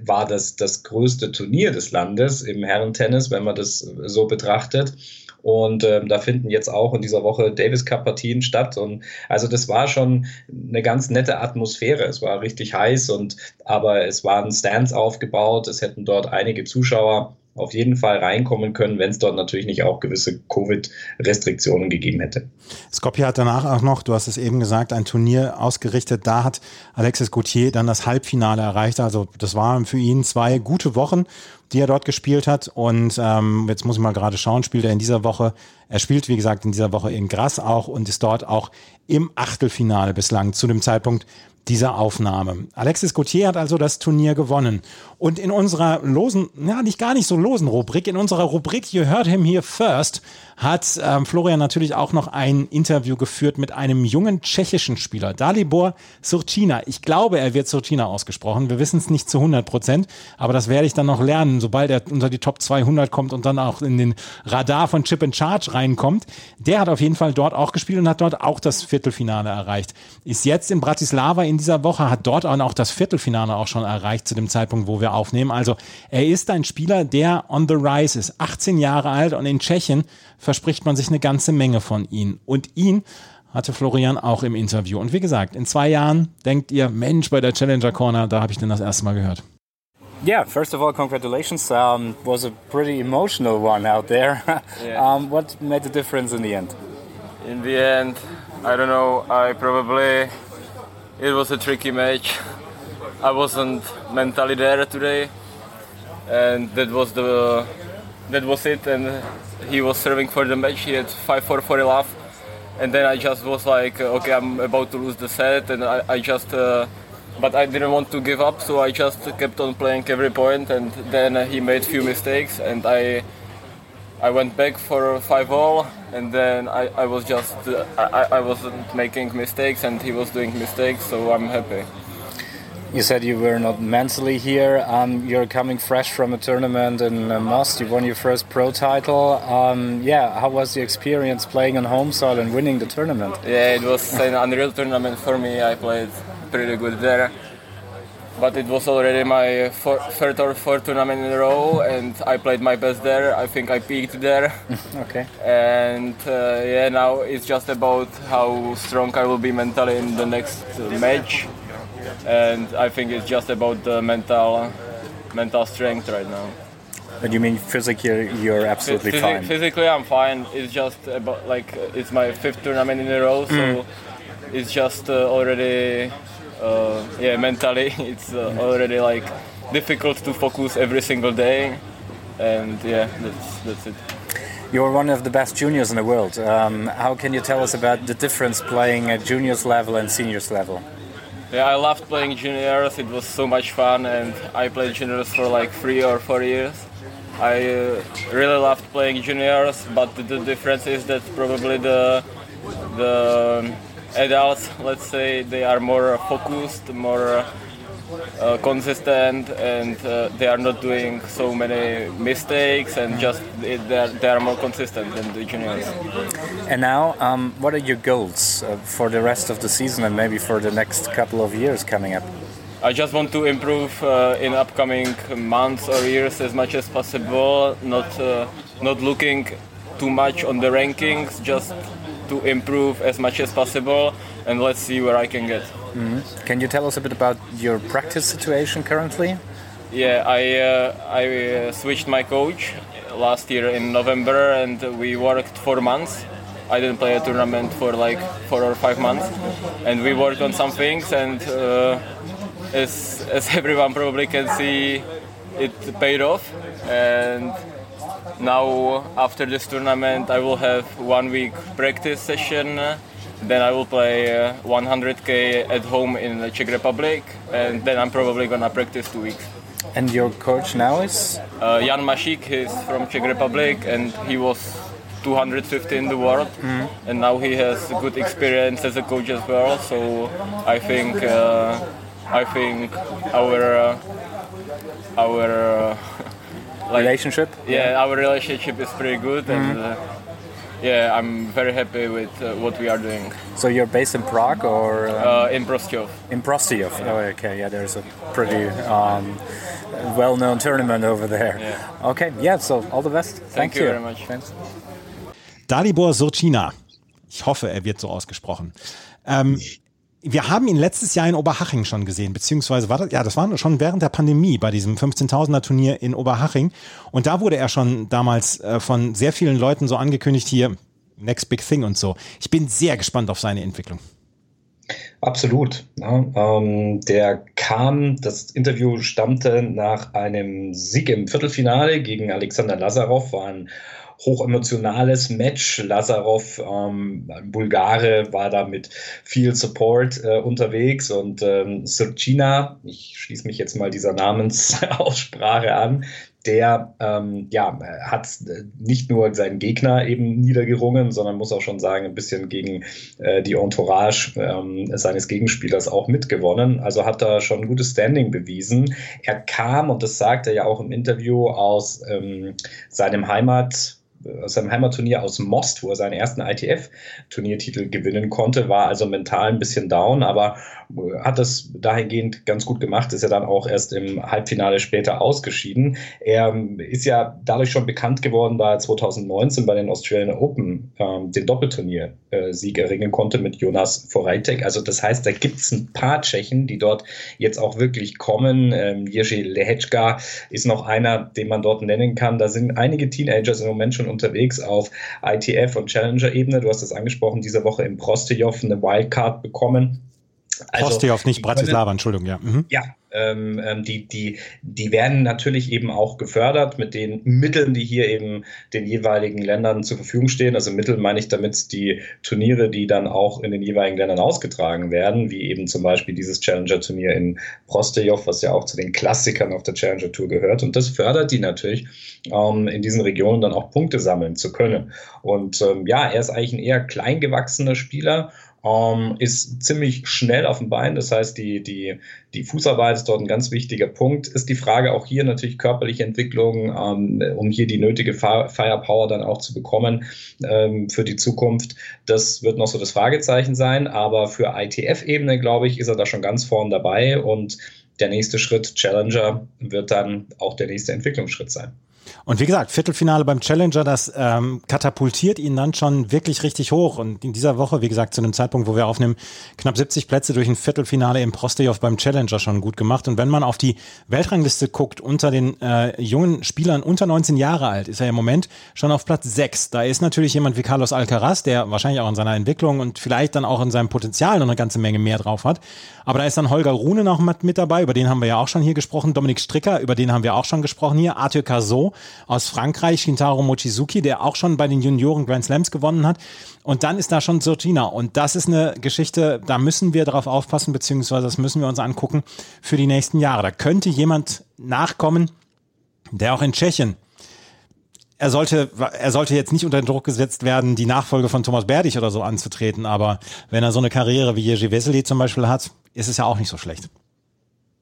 war das das größte Turnier des Landes im Herrentennis, wenn man das so betrachtet. Und ähm, da finden jetzt auch in dieser Woche Davis Cup Partien statt. Und also das war schon eine ganz nette Atmosphäre. Es war richtig heiß und aber es waren Stands aufgebaut. Es hätten dort einige Zuschauer auf jeden Fall reinkommen können, wenn es dort natürlich nicht auch gewisse Covid-Restriktionen gegeben hätte. Skopje hat danach auch noch, du hast es eben gesagt, ein Turnier ausgerichtet. Da hat Alexis Gauthier dann das Halbfinale erreicht. Also das waren für ihn zwei gute Wochen, die er dort gespielt hat. Und ähm, jetzt muss ich mal gerade schauen, spielt er in dieser Woche, er spielt wie gesagt in dieser Woche in Grass auch und ist dort auch im Achtelfinale bislang zu dem Zeitpunkt dieser Aufnahme. Alexis Gauthier hat also das Turnier gewonnen. Und in unserer losen, ja, nicht gar nicht so losen Rubrik, in unserer Rubrik You Heard Him Here First, hat ähm, Florian natürlich auch noch ein Interview geführt mit einem jungen tschechischen Spieler, Dalibor Surcina. Ich glaube, er wird Surcina ausgesprochen. Wir wissen es nicht zu 100 Prozent, aber das werde ich dann noch lernen, sobald er unter die Top 200 kommt und dann auch in den Radar von Chip and Charge reinkommt. Der hat auf jeden Fall dort auch gespielt und hat dort auch das Viertelfinale erreicht. Ist jetzt in Bratislava in dieser Woche, hat dort auch das Viertelfinale auch schon erreicht zu dem Zeitpunkt, wo wir aufnehmen. Also er ist ein Spieler, der on the rise ist, 18 Jahre alt und in Tschechien verspricht man sich eine ganze Menge von ihm. Und ihn hatte Florian auch im Interview. Und wie gesagt, in zwei Jahren denkt ihr, Mensch, bei der Challenger Corner, da habe ich den das erste Mal gehört. Yeah, first of all, congratulations. Um, was a pretty emotional one out there. (laughs) yeah. um, what made the difference in the end? In the end, I don't know. I probably it was a tricky match. I wasn't mentally there today, and that was the that was it. And he was serving for the match. He had 5-4 for love, and then I just was like, uh, okay, I'm about to lose the set, and I, I just. Uh, but I didn't want to give up, so I just kept on playing every point, and then he made few mistakes, and I I went back for five all, and then I, I was just uh, I, I wasn't making mistakes, and he was doing mistakes, so I'm happy. You said you were not mentally here. Um, you're coming fresh from a tournament in uh, Most. You won your first pro title. Um, yeah, how was the experience playing on home soil and winning the tournament? Yeah, it was an unreal tournament for me. I played pretty good there. But it was already my third or fourth tournament in a row, and I played my best there. I think I peaked there. (laughs) okay. And uh, yeah, now it's just about how strong I will be mentally in the next match and I think it's just about the mental mental strength right now. And you mean physically you're absolutely Phys fine? Physically I'm fine. It's just about like it's my fifth tournament in a row, so mm. it's just uh, already uh, yeah mentally (laughs) it's uh, already like difficult to focus every single day, and yeah that's that's it. You're one of the best juniors in the world. Um, how can you tell us about the difference playing at juniors level and seniors level? Yeah, I loved playing juniors. It was so much fun, and I played juniors for like three or four years. I uh, really loved playing juniors, but the, the difference is that probably the the adults, let's say, they are more focused, more uh, consistent and uh, they are not doing so many mistakes and just they are, they are more consistent than the juniors. And now, um, what are your goals uh, for the rest of the season and maybe for the next couple of years coming up? I just want to improve uh, in upcoming months or years as much as possible. Not uh, not looking too much on the rankings, just to improve as much as possible, and let's see where I can get. Mm. Can you tell us a bit about your practice situation currently? Yeah, I uh, I uh, switched my coach last year in November, and we worked four months. I didn't play a tournament for like four or five months, and we worked on some things and. Uh, as, as (laughs) everyone probably can see, it paid off. And now, after this tournament, I will have one week practice session. Then I will play 100k at home in the Czech Republic, and then I'm probably gonna practice two weeks. And your coach now is? Uh, Jan Mašík, he's from Czech Republic, and he was 250 in the world, mm. and now he has good experience as a coach as well. So I think. Uh, I think our uh, our uh, like, relationship. Yeah, yeah, our relationship is pretty good, mm and uh, yeah, I'm very happy with uh, what we are doing. So you're based in Prague or uh, in Prostějov? In Prostějov. Yeah. Oh, okay. Yeah, there's a pretty um, well-known tournament over there. Yeah. Okay. Yeah. So all the best. Thank, Thank you. you very much. Thanks. Dalibor Surcina. Ich hoffe, er wird so ausgesprochen. Ähm, wir haben ihn letztes Jahr in Oberhaching schon gesehen, beziehungsweise war das, ja, das war schon während der Pandemie bei diesem 15.000er Turnier in Oberhaching. Und da wurde er schon damals äh, von sehr vielen Leuten so angekündigt hier, next big thing und so. Ich bin sehr gespannt auf seine Entwicklung. Absolut. Ja, ähm, der kam, das Interview stammte nach einem Sieg im Viertelfinale gegen Alexander Lazarov, war ein hochemotionales Match. Lazarov, ähm, Bulgare, war da mit viel Support äh, unterwegs und ähm, Sircina, ich schließe mich jetzt mal dieser Namensaussprache an, der ähm, ja, hat nicht nur seinen Gegner eben niedergerungen, sondern muss auch schon sagen, ein bisschen gegen äh, die Entourage ähm, seines Gegenspielers auch mitgewonnen. Also hat er schon ein gutes Standing bewiesen. Er kam, und das sagt er ja auch im Interview, aus ähm, seinem Heimat aus seinem Heimatturnier aus Most, wo er seinen ersten ITF-Turniertitel gewinnen konnte, war also mental ein bisschen down, aber hat das dahingehend ganz gut gemacht, ist ja dann auch erst im Halbfinale später ausgeschieden. Er ist ja dadurch schon bekannt geworden, da er 2019 bei den Australian Open ähm, den Doppelturnier-Sieg erringen konnte mit Jonas Vorajtek. Also das heißt, da gibt es ein paar Tschechen, die dort jetzt auch wirklich kommen. Ähm, Jerzy Lehečka ist noch einer, den man dort nennen kann. Da sind einige Teenagers im Moment schon unterwegs auf ITF und Challenger-Ebene. Du hast es angesprochen, diese Woche im Prostejov eine Wildcard bekommen. Also, Prostejov, nicht Bratislava, Entschuldigung, ja. Mhm. Ja, ähm, ähm, die, die, die werden natürlich eben auch gefördert mit den Mitteln, die hier eben den jeweiligen Ländern zur Verfügung stehen. Also Mittel meine ich damit die Turniere, die dann auch in den jeweiligen Ländern ausgetragen werden, wie eben zum Beispiel dieses Challenger-Turnier in Prostejov, was ja auch zu den Klassikern auf der Challenger-Tour gehört. Und das fördert die natürlich, ähm, in diesen Regionen dann auch Punkte sammeln zu können. Und ähm, ja, er ist eigentlich ein eher kleingewachsener Spieler ähm, ist ziemlich schnell auf dem Bein. Das heißt, die, die, die Fußarbeit ist dort ein ganz wichtiger Punkt. Ist die Frage auch hier natürlich körperliche Entwicklung, ähm, um hier die nötige Firepower dann auch zu bekommen ähm, für die Zukunft. Das wird noch so das Fragezeichen sein. Aber für ITF-Ebene, glaube ich, ist er da schon ganz vorn dabei und der nächste Schritt, Challenger, wird dann auch der nächste Entwicklungsschritt sein. Und wie gesagt, Viertelfinale beim Challenger, das ähm, katapultiert ihn dann schon wirklich richtig hoch. Und in dieser Woche, wie gesagt, zu einem Zeitpunkt, wo wir aufnehmen, knapp 70 Plätze durch ein Viertelfinale im Prostejov beim Challenger schon gut gemacht. Und wenn man auf die Weltrangliste guckt, unter den äh, jungen Spielern unter 19 Jahre alt, ist er im Moment schon auf Platz 6. Da ist natürlich jemand wie Carlos Alcaraz, der wahrscheinlich auch in seiner Entwicklung und vielleicht dann auch in seinem Potenzial noch eine ganze Menge mehr drauf hat. Aber da ist dann Holger Rune noch mit dabei, über den haben wir ja auch schon hier gesprochen. Dominik Stricker, über den haben wir auch schon gesprochen hier. Arthur Cazot aus Frankreich, Shintaro Mochizuki, der auch schon bei den Junioren Grand Slams gewonnen hat. Und dann ist da schon Sorgina. Und das ist eine Geschichte, da müssen wir darauf aufpassen, beziehungsweise das müssen wir uns angucken für die nächsten Jahre. Da könnte jemand nachkommen, der auch in Tschechien er sollte, er sollte jetzt nicht unter den Druck gesetzt werden, die Nachfolge von Thomas Berdich oder so anzutreten, aber wenn er so eine Karriere wie Jerzy Wessely zum Beispiel hat, ist es ja auch nicht so schlecht.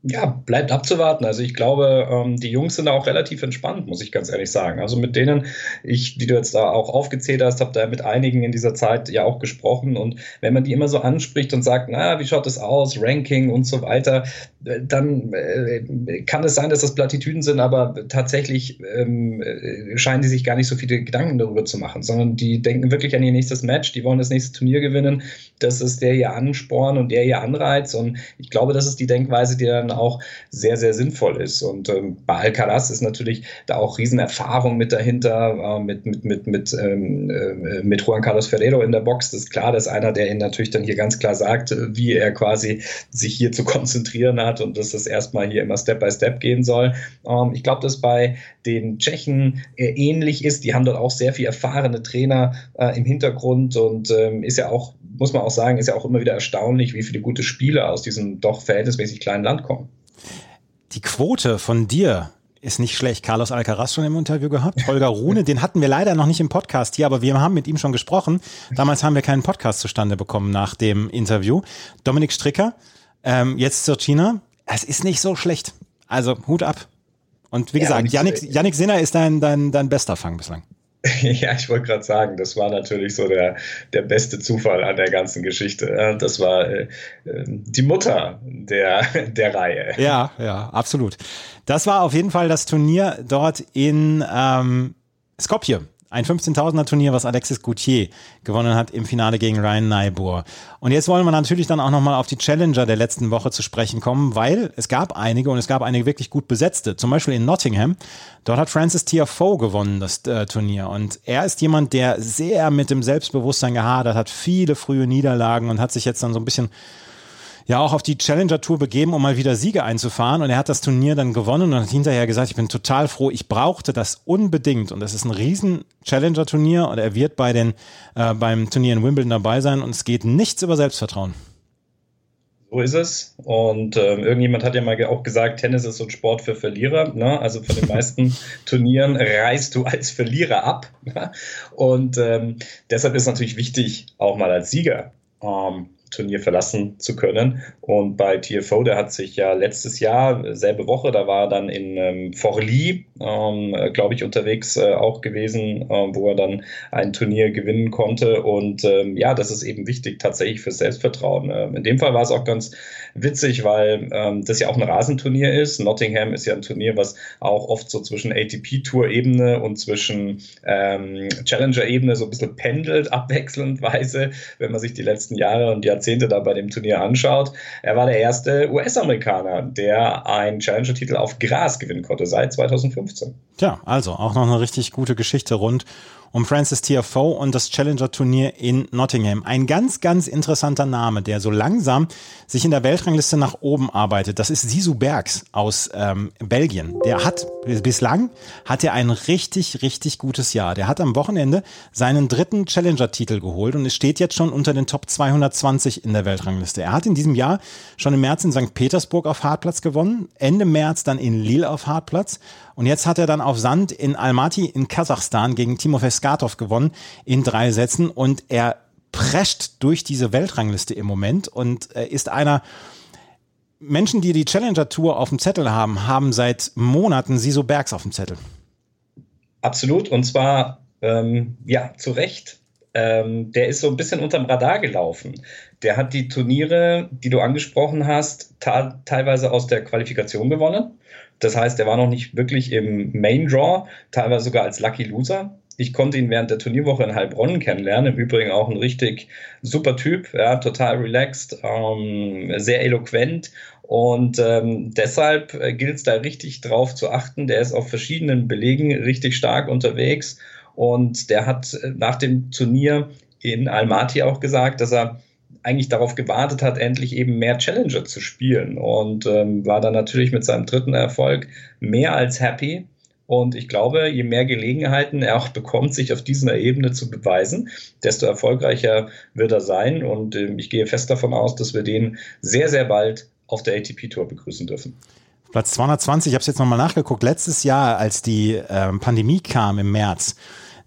Ja, bleibt abzuwarten. Also ich glaube, ähm, die Jungs sind auch relativ entspannt, muss ich ganz ehrlich sagen. Also mit denen, ich, die du jetzt da auch aufgezählt hast, habe da mit einigen in dieser Zeit ja auch gesprochen. Und wenn man die immer so anspricht und sagt, na, wie schaut das aus, Ranking und so weiter, äh, dann äh, kann es sein, dass das Plattitüden sind, aber tatsächlich ähm, äh, scheinen die sich gar nicht so viele Gedanken darüber zu machen, sondern die denken wirklich an ihr nächstes Match, die wollen das nächste Turnier gewinnen. Das ist der ihr Ansporn und der ihr Anreiz. Und ich glaube, das ist die Denkweise, die dann auch sehr, sehr sinnvoll ist. Und ähm, bei Alcaraz ist natürlich da auch Riesenerfahrung mit dahinter, äh, mit, mit, mit, mit, ähm, äh, mit Juan Carlos Ferrero in der Box. Das ist klar, dass einer, der ihn natürlich dann hier ganz klar sagt, wie er quasi sich hier zu konzentrieren hat und dass das erstmal hier immer Step by Step gehen soll. Ähm, ich glaube, dass bei den Tschechen äh, ähnlich ist. Die haben dort auch sehr viel erfahrene Trainer äh, im Hintergrund und ähm, ist ja auch muss man auch sagen, ist ja auch immer wieder erstaunlich, wie viele gute Spieler aus diesem doch verhältnismäßig kleinen Land kommen. Die Quote von dir ist nicht schlecht. Carlos Alcaraz schon im Interview gehabt. Holger Rune, den hatten wir leider noch nicht im Podcast hier, aber wir haben mit ihm schon gesprochen. Damals haben wir keinen Podcast zustande bekommen nach dem Interview. Dominik Stricker, ähm, jetzt zur China. Es ist nicht so schlecht. Also Hut ab. Und wie ja, gesagt, Yannick, Yannick Sinner ist dein, dein, dein bester Fang bislang. (laughs) Ja, ich wollte gerade sagen, das war natürlich so der, der beste Zufall an der ganzen Geschichte. Das war äh, die Mutter der, (laughs) der Reihe. Ja, ja, absolut. Das war auf jeden Fall das Turnier dort in ähm, Skopje ein 15.000er Turnier, was Alexis Goutier gewonnen hat im Finale gegen Ryan Naibur. Und jetzt wollen wir natürlich dann auch nochmal auf die Challenger der letzten Woche zu sprechen kommen, weil es gab einige und es gab einige wirklich gut besetzte. Zum Beispiel in Nottingham. Dort hat Francis Tiafoe gewonnen, das äh, Turnier. Und er ist jemand, der sehr mit dem Selbstbewusstsein gehadert hat, viele frühe Niederlagen und hat sich jetzt dann so ein bisschen ja auch auf die Challenger Tour begeben, um mal wieder Siege einzufahren. Und er hat das Turnier dann gewonnen und hat hinterher gesagt, ich bin total froh, ich brauchte das unbedingt. Und das ist ein riesen Challenger Turnier und er wird bei den, äh, beim Turnier in Wimbledon dabei sein und es geht nichts über Selbstvertrauen. So ist es. Und ähm, irgendjemand hat ja mal auch gesagt, Tennis ist so ein Sport für Verlierer. Ne? Also von den meisten (laughs) Turnieren reist du als Verlierer ab. Und ähm, deshalb ist natürlich wichtig, auch mal als Sieger ähm, Turnier verlassen zu können. Und bei TFO, der hat sich ja letztes Jahr, selbe Woche, da war er dann in ähm, Forli, ähm, glaube ich, unterwegs äh, auch gewesen, äh, wo er dann ein Turnier gewinnen konnte. Und ähm, ja, das ist eben wichtig tatsächlich für Selbstvertrauen. Ähm, in dem Fall war es auch ganz witzig, weil ähm, das ja auch ein Rasenturnier ist. Nottingham ist ja ein Turnier, was auch oft so zwischen ATP-Tour-Ebene und zwischen ähm, Challenger-Ebene so ein bisschen pendelt, (laughs) abwechselndweise, wenn man sich die letzten Jahre und Jahrzehnte Jahrzehnte da bei dem Turnier anschaut. Er war der erste US-Amerikaner, der einen Challenger-Titel auf Gras gewinnen konnte seit 2015. Tja, also auch noch eine richtig gute Geschichte rund um Francis Tiafoe und das Challenger-Turnier in Nottingham. Ein ganz, ganz interessanter Name, der so langsam sich in der Weltrangliste nach oben arbeitet. Das ist Sisu Bergs aus ähm, Belgien. Der hat bislang hat er ein richtig, richtig gutes Jahr. Der hat am Wochenende seinen dritten Challenger-Titel geholt und es steht jetzt schon unter den Top 220 in der Weltrangliste. Er hat in diesem Jahr schon im März in St. Petersburg auf Hartplatz gewonnen, Ende März dann in Lille auf Hartplatz und jetzt hat er dann auf Sand in Almaty in Kasachstan gegen Timofey Skatov gewonnen in drei Sätzen und er prescht durch diese Weltrangliste im Moment und ist einer, Menschen, die die Challenger Tour auf dem Zettel haben, haben seit Monaten Siso Bergs auf dem Zettel. Absolut. Und zwar, ähm, ja, zu Recht. Ähm, der ist so ein bisschen unterm Radar gelaufen. Der hat die Turniere, die du angesprochen hast, teilweise aus der Qualifikation gewonnen. Das heißt, er war noch nicht wirklich im Main Draw, teilweise sogar als Lucky Loser. Ich konnte ihn während der Turnierwoche in Heilbronn kennenlernen. Im Übrigen auch ein richtig super Typ, ja, total relaxed, ähm, sehr eloquent. Und ähm, deshalb äh, gilt es da richtig drauf zu achten. Der ist auf verschiedenen Belegen richtig stark unterwegs. Und der hat äh, nach dem Turnier in Almaty auch gesagt, dass er eigentlich darauf gewartet hat, endlich eben mehr Challenger zu spielen und ähm, war dann natürlich mit seinem dritten Erfolg mehr als happy. Und ich glaube, je mehr Gelegenheiten er auch bekommt, sich auf dieser Ebene zu beweisen, desto erfolgreicher wird er sein. Und ähm, ich gehe fest davon aus, dass wir den sehr, sehr bald auf der ATP-Tour begrüßen dürfen. Platz 220, ich habe es jetzt nochmal nachgeguckt, letztes Jahr, als die ähm, Pandemie kam im März,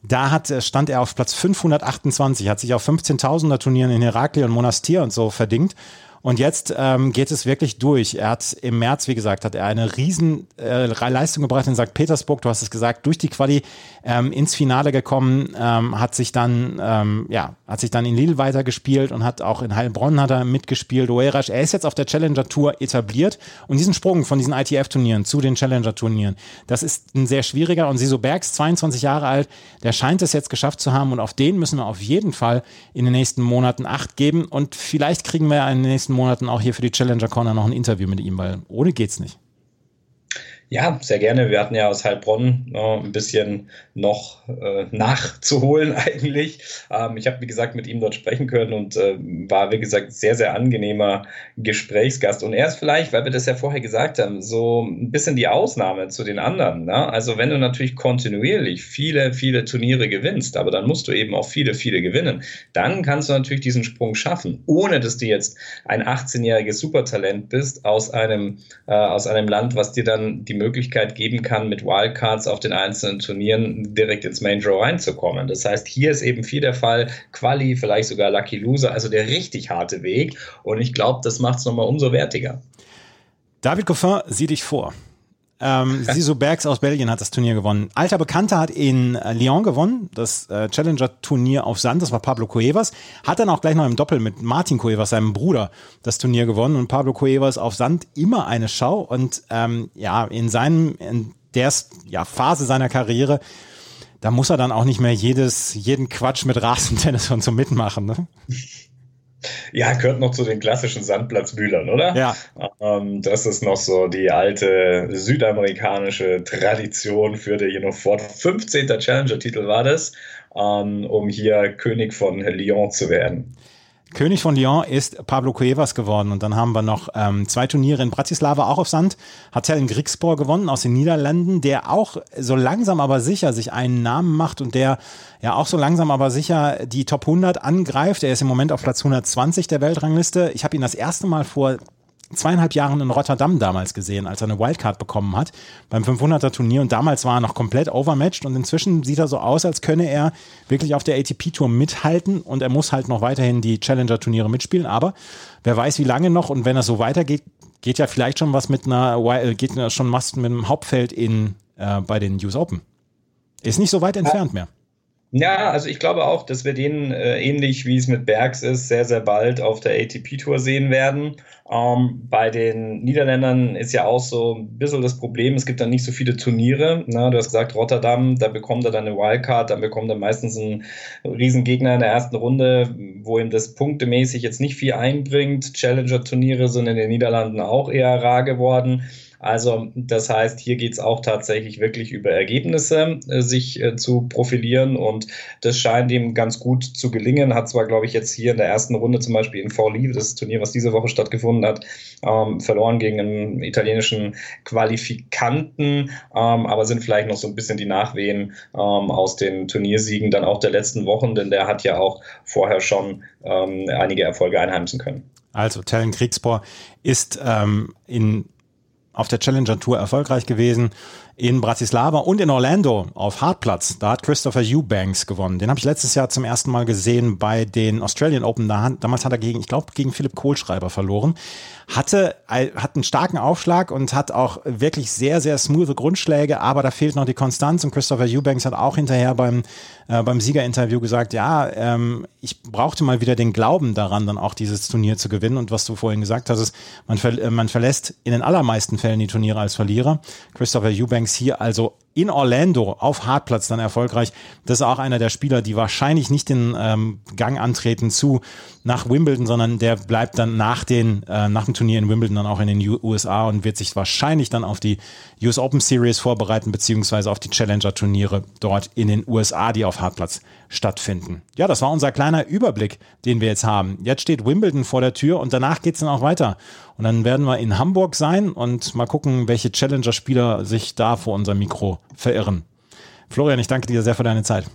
da hat, äh, stand er auf Platz 528, hat sich auf 15.000er Turnieren in Herakli und Monastir und so verdingt Und jetzt ähm, geht es wirklich durch. Er hat im März, wie gesagt, hat er eine riesen äh, Leistung gebracht in St. Petersburg. Du hast es gesagt, durch die Quali ähm, ins Finale gekommen, ähm, hat sich dann, ähm, ja, hat sich dann in Lille weitergespielt und hat auch in Heilbronn hat er mitgespielt. Oerasch, er ist jetzt auf der Challenger Tour etabliert und diesen Sprung von diesen ITF-Turnieren zu den Challenger-Turnieren, das ist ein sehr schwieriger und Siso Bergs, 22 Jahre alt, der scheint es jetzt geschafft zu haben und auf den müssen wir auf jeden Fall in den nächsten Monaten Acht geben und vielleicht kriegen wir in den nächsten Monaten auch hier für die Challenger Corner noch ein Interview mit ihm, weil ohne geht's nicht. Ja, sehr gerne. Wir hatten ja aus Heilbronn äh, ein bisschen noch äh, nachzuholen (laughs) eigentlich. Ähm, ich habe, wie gesagt, mit ihm dort sprechen können und äh, war, wie gesagt, sehr, sehr angenehmer Gesprächsgast. Und er ist vielleicht, weil wir das ja vorher gesagt haben, so ein bisschen die Ausnahme zu den anderen. Ne? Also wenn du natürlich kontinuierlich viele, viele Turniere gewinnst, aber dann musst du eben auch viele, viele gewinnen, dann kannst du natürlich diesen Sprung schaffen, ohne dass du jetzt ein 18-jähriges Supertalent bist aus einem, äh, aus einem Land, was dir dann die Möglichkeit geben kann, mit Wildcards auf den einzelnen Turnieren direkt ins Main Draw reinzukommen. Das heißt, hier ist eben viel der Fall, Quali, vielleicht sogar Lucky Loser, also der richtig harte Weg. Und ich glaube, das macht es nochmal umso wertiger. David Goffin, sieh dich vor. Ähm, (laughs) Siso Bergs aus Belgien hat das Turnier gewonnen. Alter Bekannter hat in äh, Lyon gewonnen, das äh, Challenger-Turnier auf Sand, das war Pablo Cuevas. Hat dann auch gleich noch im Doppel mit Martin Cuevas, seinem Bruder, das Turnier gewonnen. Und Pablo Cuevas auf Sand immer eine Schau. Und ähm, ja, in seinem, in der ja, Phase seiner Karriere, da muss er dann auch nicht mehr jedes, jeden Quatsch mit Rasentennis und so mitmachen. Ne? Ja, gehört noch zu den klassischen Sandplatzbühlern, oder? Ja. Ähm, das ist noch so die alte südamerikanische Tradition, führte hier noch fort. 15. Challenger-Titel war das, ähm, um hier König von Lyon zu werden. König von Lyon ist Pablo Cuevas geworden. Und dann haben wir noch ähm, zwei Turniere in Bratislava, auch auf Sand. Hat Helen Grigspor gewonnen aus den Niederlanden, der auch so langsam aber sicher sich einen Namen macht und der ja auch so langsam aber sicher die Top 100 angreift. Er ist im Moment auf Platz 120 der Weltrangliste. Ich habe ihn das erste Mal vor zweieinhalb Jahren in Rotterdam damals gesehen, als er eine Wildcard bekommen hat beim 500er Turnier. Und damals war er noch komplett overmatched. Und inzwischen sieht er so aus, als könne er wirklich auf der ATP Tour mithalten. Und er muss halt noch weiterhin die Challenger Turniere mitspielen, aber wer weiß wie lange noch. Und wenn er so weitergeht, geht ja vielleicht schon was mit einer äh, geht schon was mit einem Hauptfeld in äh, bei den US Open. Ist nicht so weit entfernt mehr. Ja, also ich glaube auch, dass wir den äh, ähnlich wie es mit Bergs ist, sehr, sehr bald auf der ATP-Tour sehen werden. Ähm, bei den Niederländern ist ja auch so ein bisschen das Problem, es gibt dann nicht so viele Turniere. Ne? Du hast gesagt, Rotterdam, da bekommt er dann eine Wildcard, dann bekommt er meistens einen Riesengegner in der ersten Runde, wo ihm das punktemäßig jetzt nicht viel einbringt. Challenger-Turniere sind in den Niederlanden auch eher rar geworden. Also das heißt, hier geht es auch tatsächlich wirklich über Ergebnisse, äh, sich äh, zu profilieren und das scheint ihm ganz gut zu gelingen. Hat zwar, glaube ich, jetzt hier in der ersten Runde zum Beispiel in Forli, das Turnier, was diese Woche stattgefunden hat, ähm, verloren gegen einen italienischen Qualifikanten, ähm, aber sind vielleicht noch so ein bisschen die Nachwehen ähm, aus den Turniersiegen dann auch der letzten Wochen, denn der hat ja auch vorher schon einige Erfolge einheimsen können. Also Tellen Kriegspor ist in auf der Challenger Tour erfolgreich gewesen in Bratislava und in Orlando auf Hartplatz. Da hat Christopher Eubanks gewonnen. Den habe ich letztes Jahr zum ersten Mal gesehen bei den Australian Open. Da, damals hat er gegen, ich glaube, gegen Philipp Kohlschreiber verloren hatte, hat einen starken Aufschlag und hat auch wirklich sehr, sehr smooth Grundschläge, aber da fehlt noch die Konstanz und Christopher Eubanks hat auch hinterher beim, äh, beim Siegerinterview gesagt, ja, ähm, ich brauchte mal wieder den Glauben daran, dann auch dieses Turnier zu gewinnen und was du vorhin gesagt hast, ist, man, ver äh, man verlässt in den allermeisten Fällen die Turniere als Verlierer. Christopher Eubanks hier also in Orlando auf Hartplatz dann erfolgreich. Das ist auch einer der Spieler, die wahrscheinlich nicht den ähm, Gang antreten zu nach Wimbledon, sondern der bleibt dann nach, den, äh, nach dem Turnier in Wimbledon dann auch in den USA und wird sich wahrscheinlich dann auf die US Open Series vorbereiten, beziehungsweise auf die Challenger-Turniere dort in den USA, die auf Hartplatz stattfinden. Ja, das war unser kleiner Überblick, den wir jetzt haben. Jetzt steht Wimbledon vor der Tür und danach geht es dann auch weiter. Und dann werden wir in Hamburg sein und mal gucken, welche Challenger-Spieler sich da vor unserem Mikro verirren. Florian, ich danke dir sehr für deine Zeit.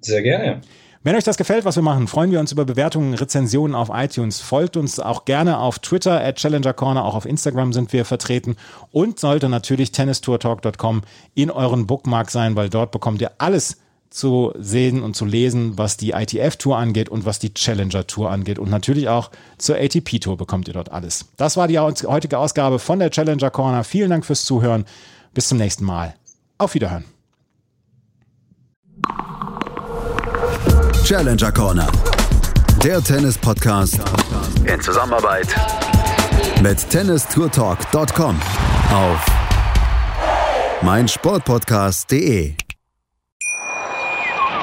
Sehr gerne. Wenn euch das gefällt, was wir machen, freuen wir uns über Bewertungen, Rezensionen auf iTunes. Folgt uns auch gerne auf Twitter at Challenger Corner, auch auf Instagram sind wir vertreten und sollte natürlich tennistourtalk.com in euren Bookmark sein, weil dort bekommt ihr alles zu sehen und zu lesen, was die ITF-Tour angeht und was die Challenger-Tour angeht. Und natürlich auch zur ATP-Tour bekommt ihr dort alles. Das war die heutige Ausgabe von der Challenger Corner. Vielen Dank fürs Zuhören. Bis zum nächsten Mal. Auf Wiederhören. Challenger Corner. Der Tennis-Podcast in Zusammenarbeit mit tennistourtalk.com auf meinsportpodcast.de.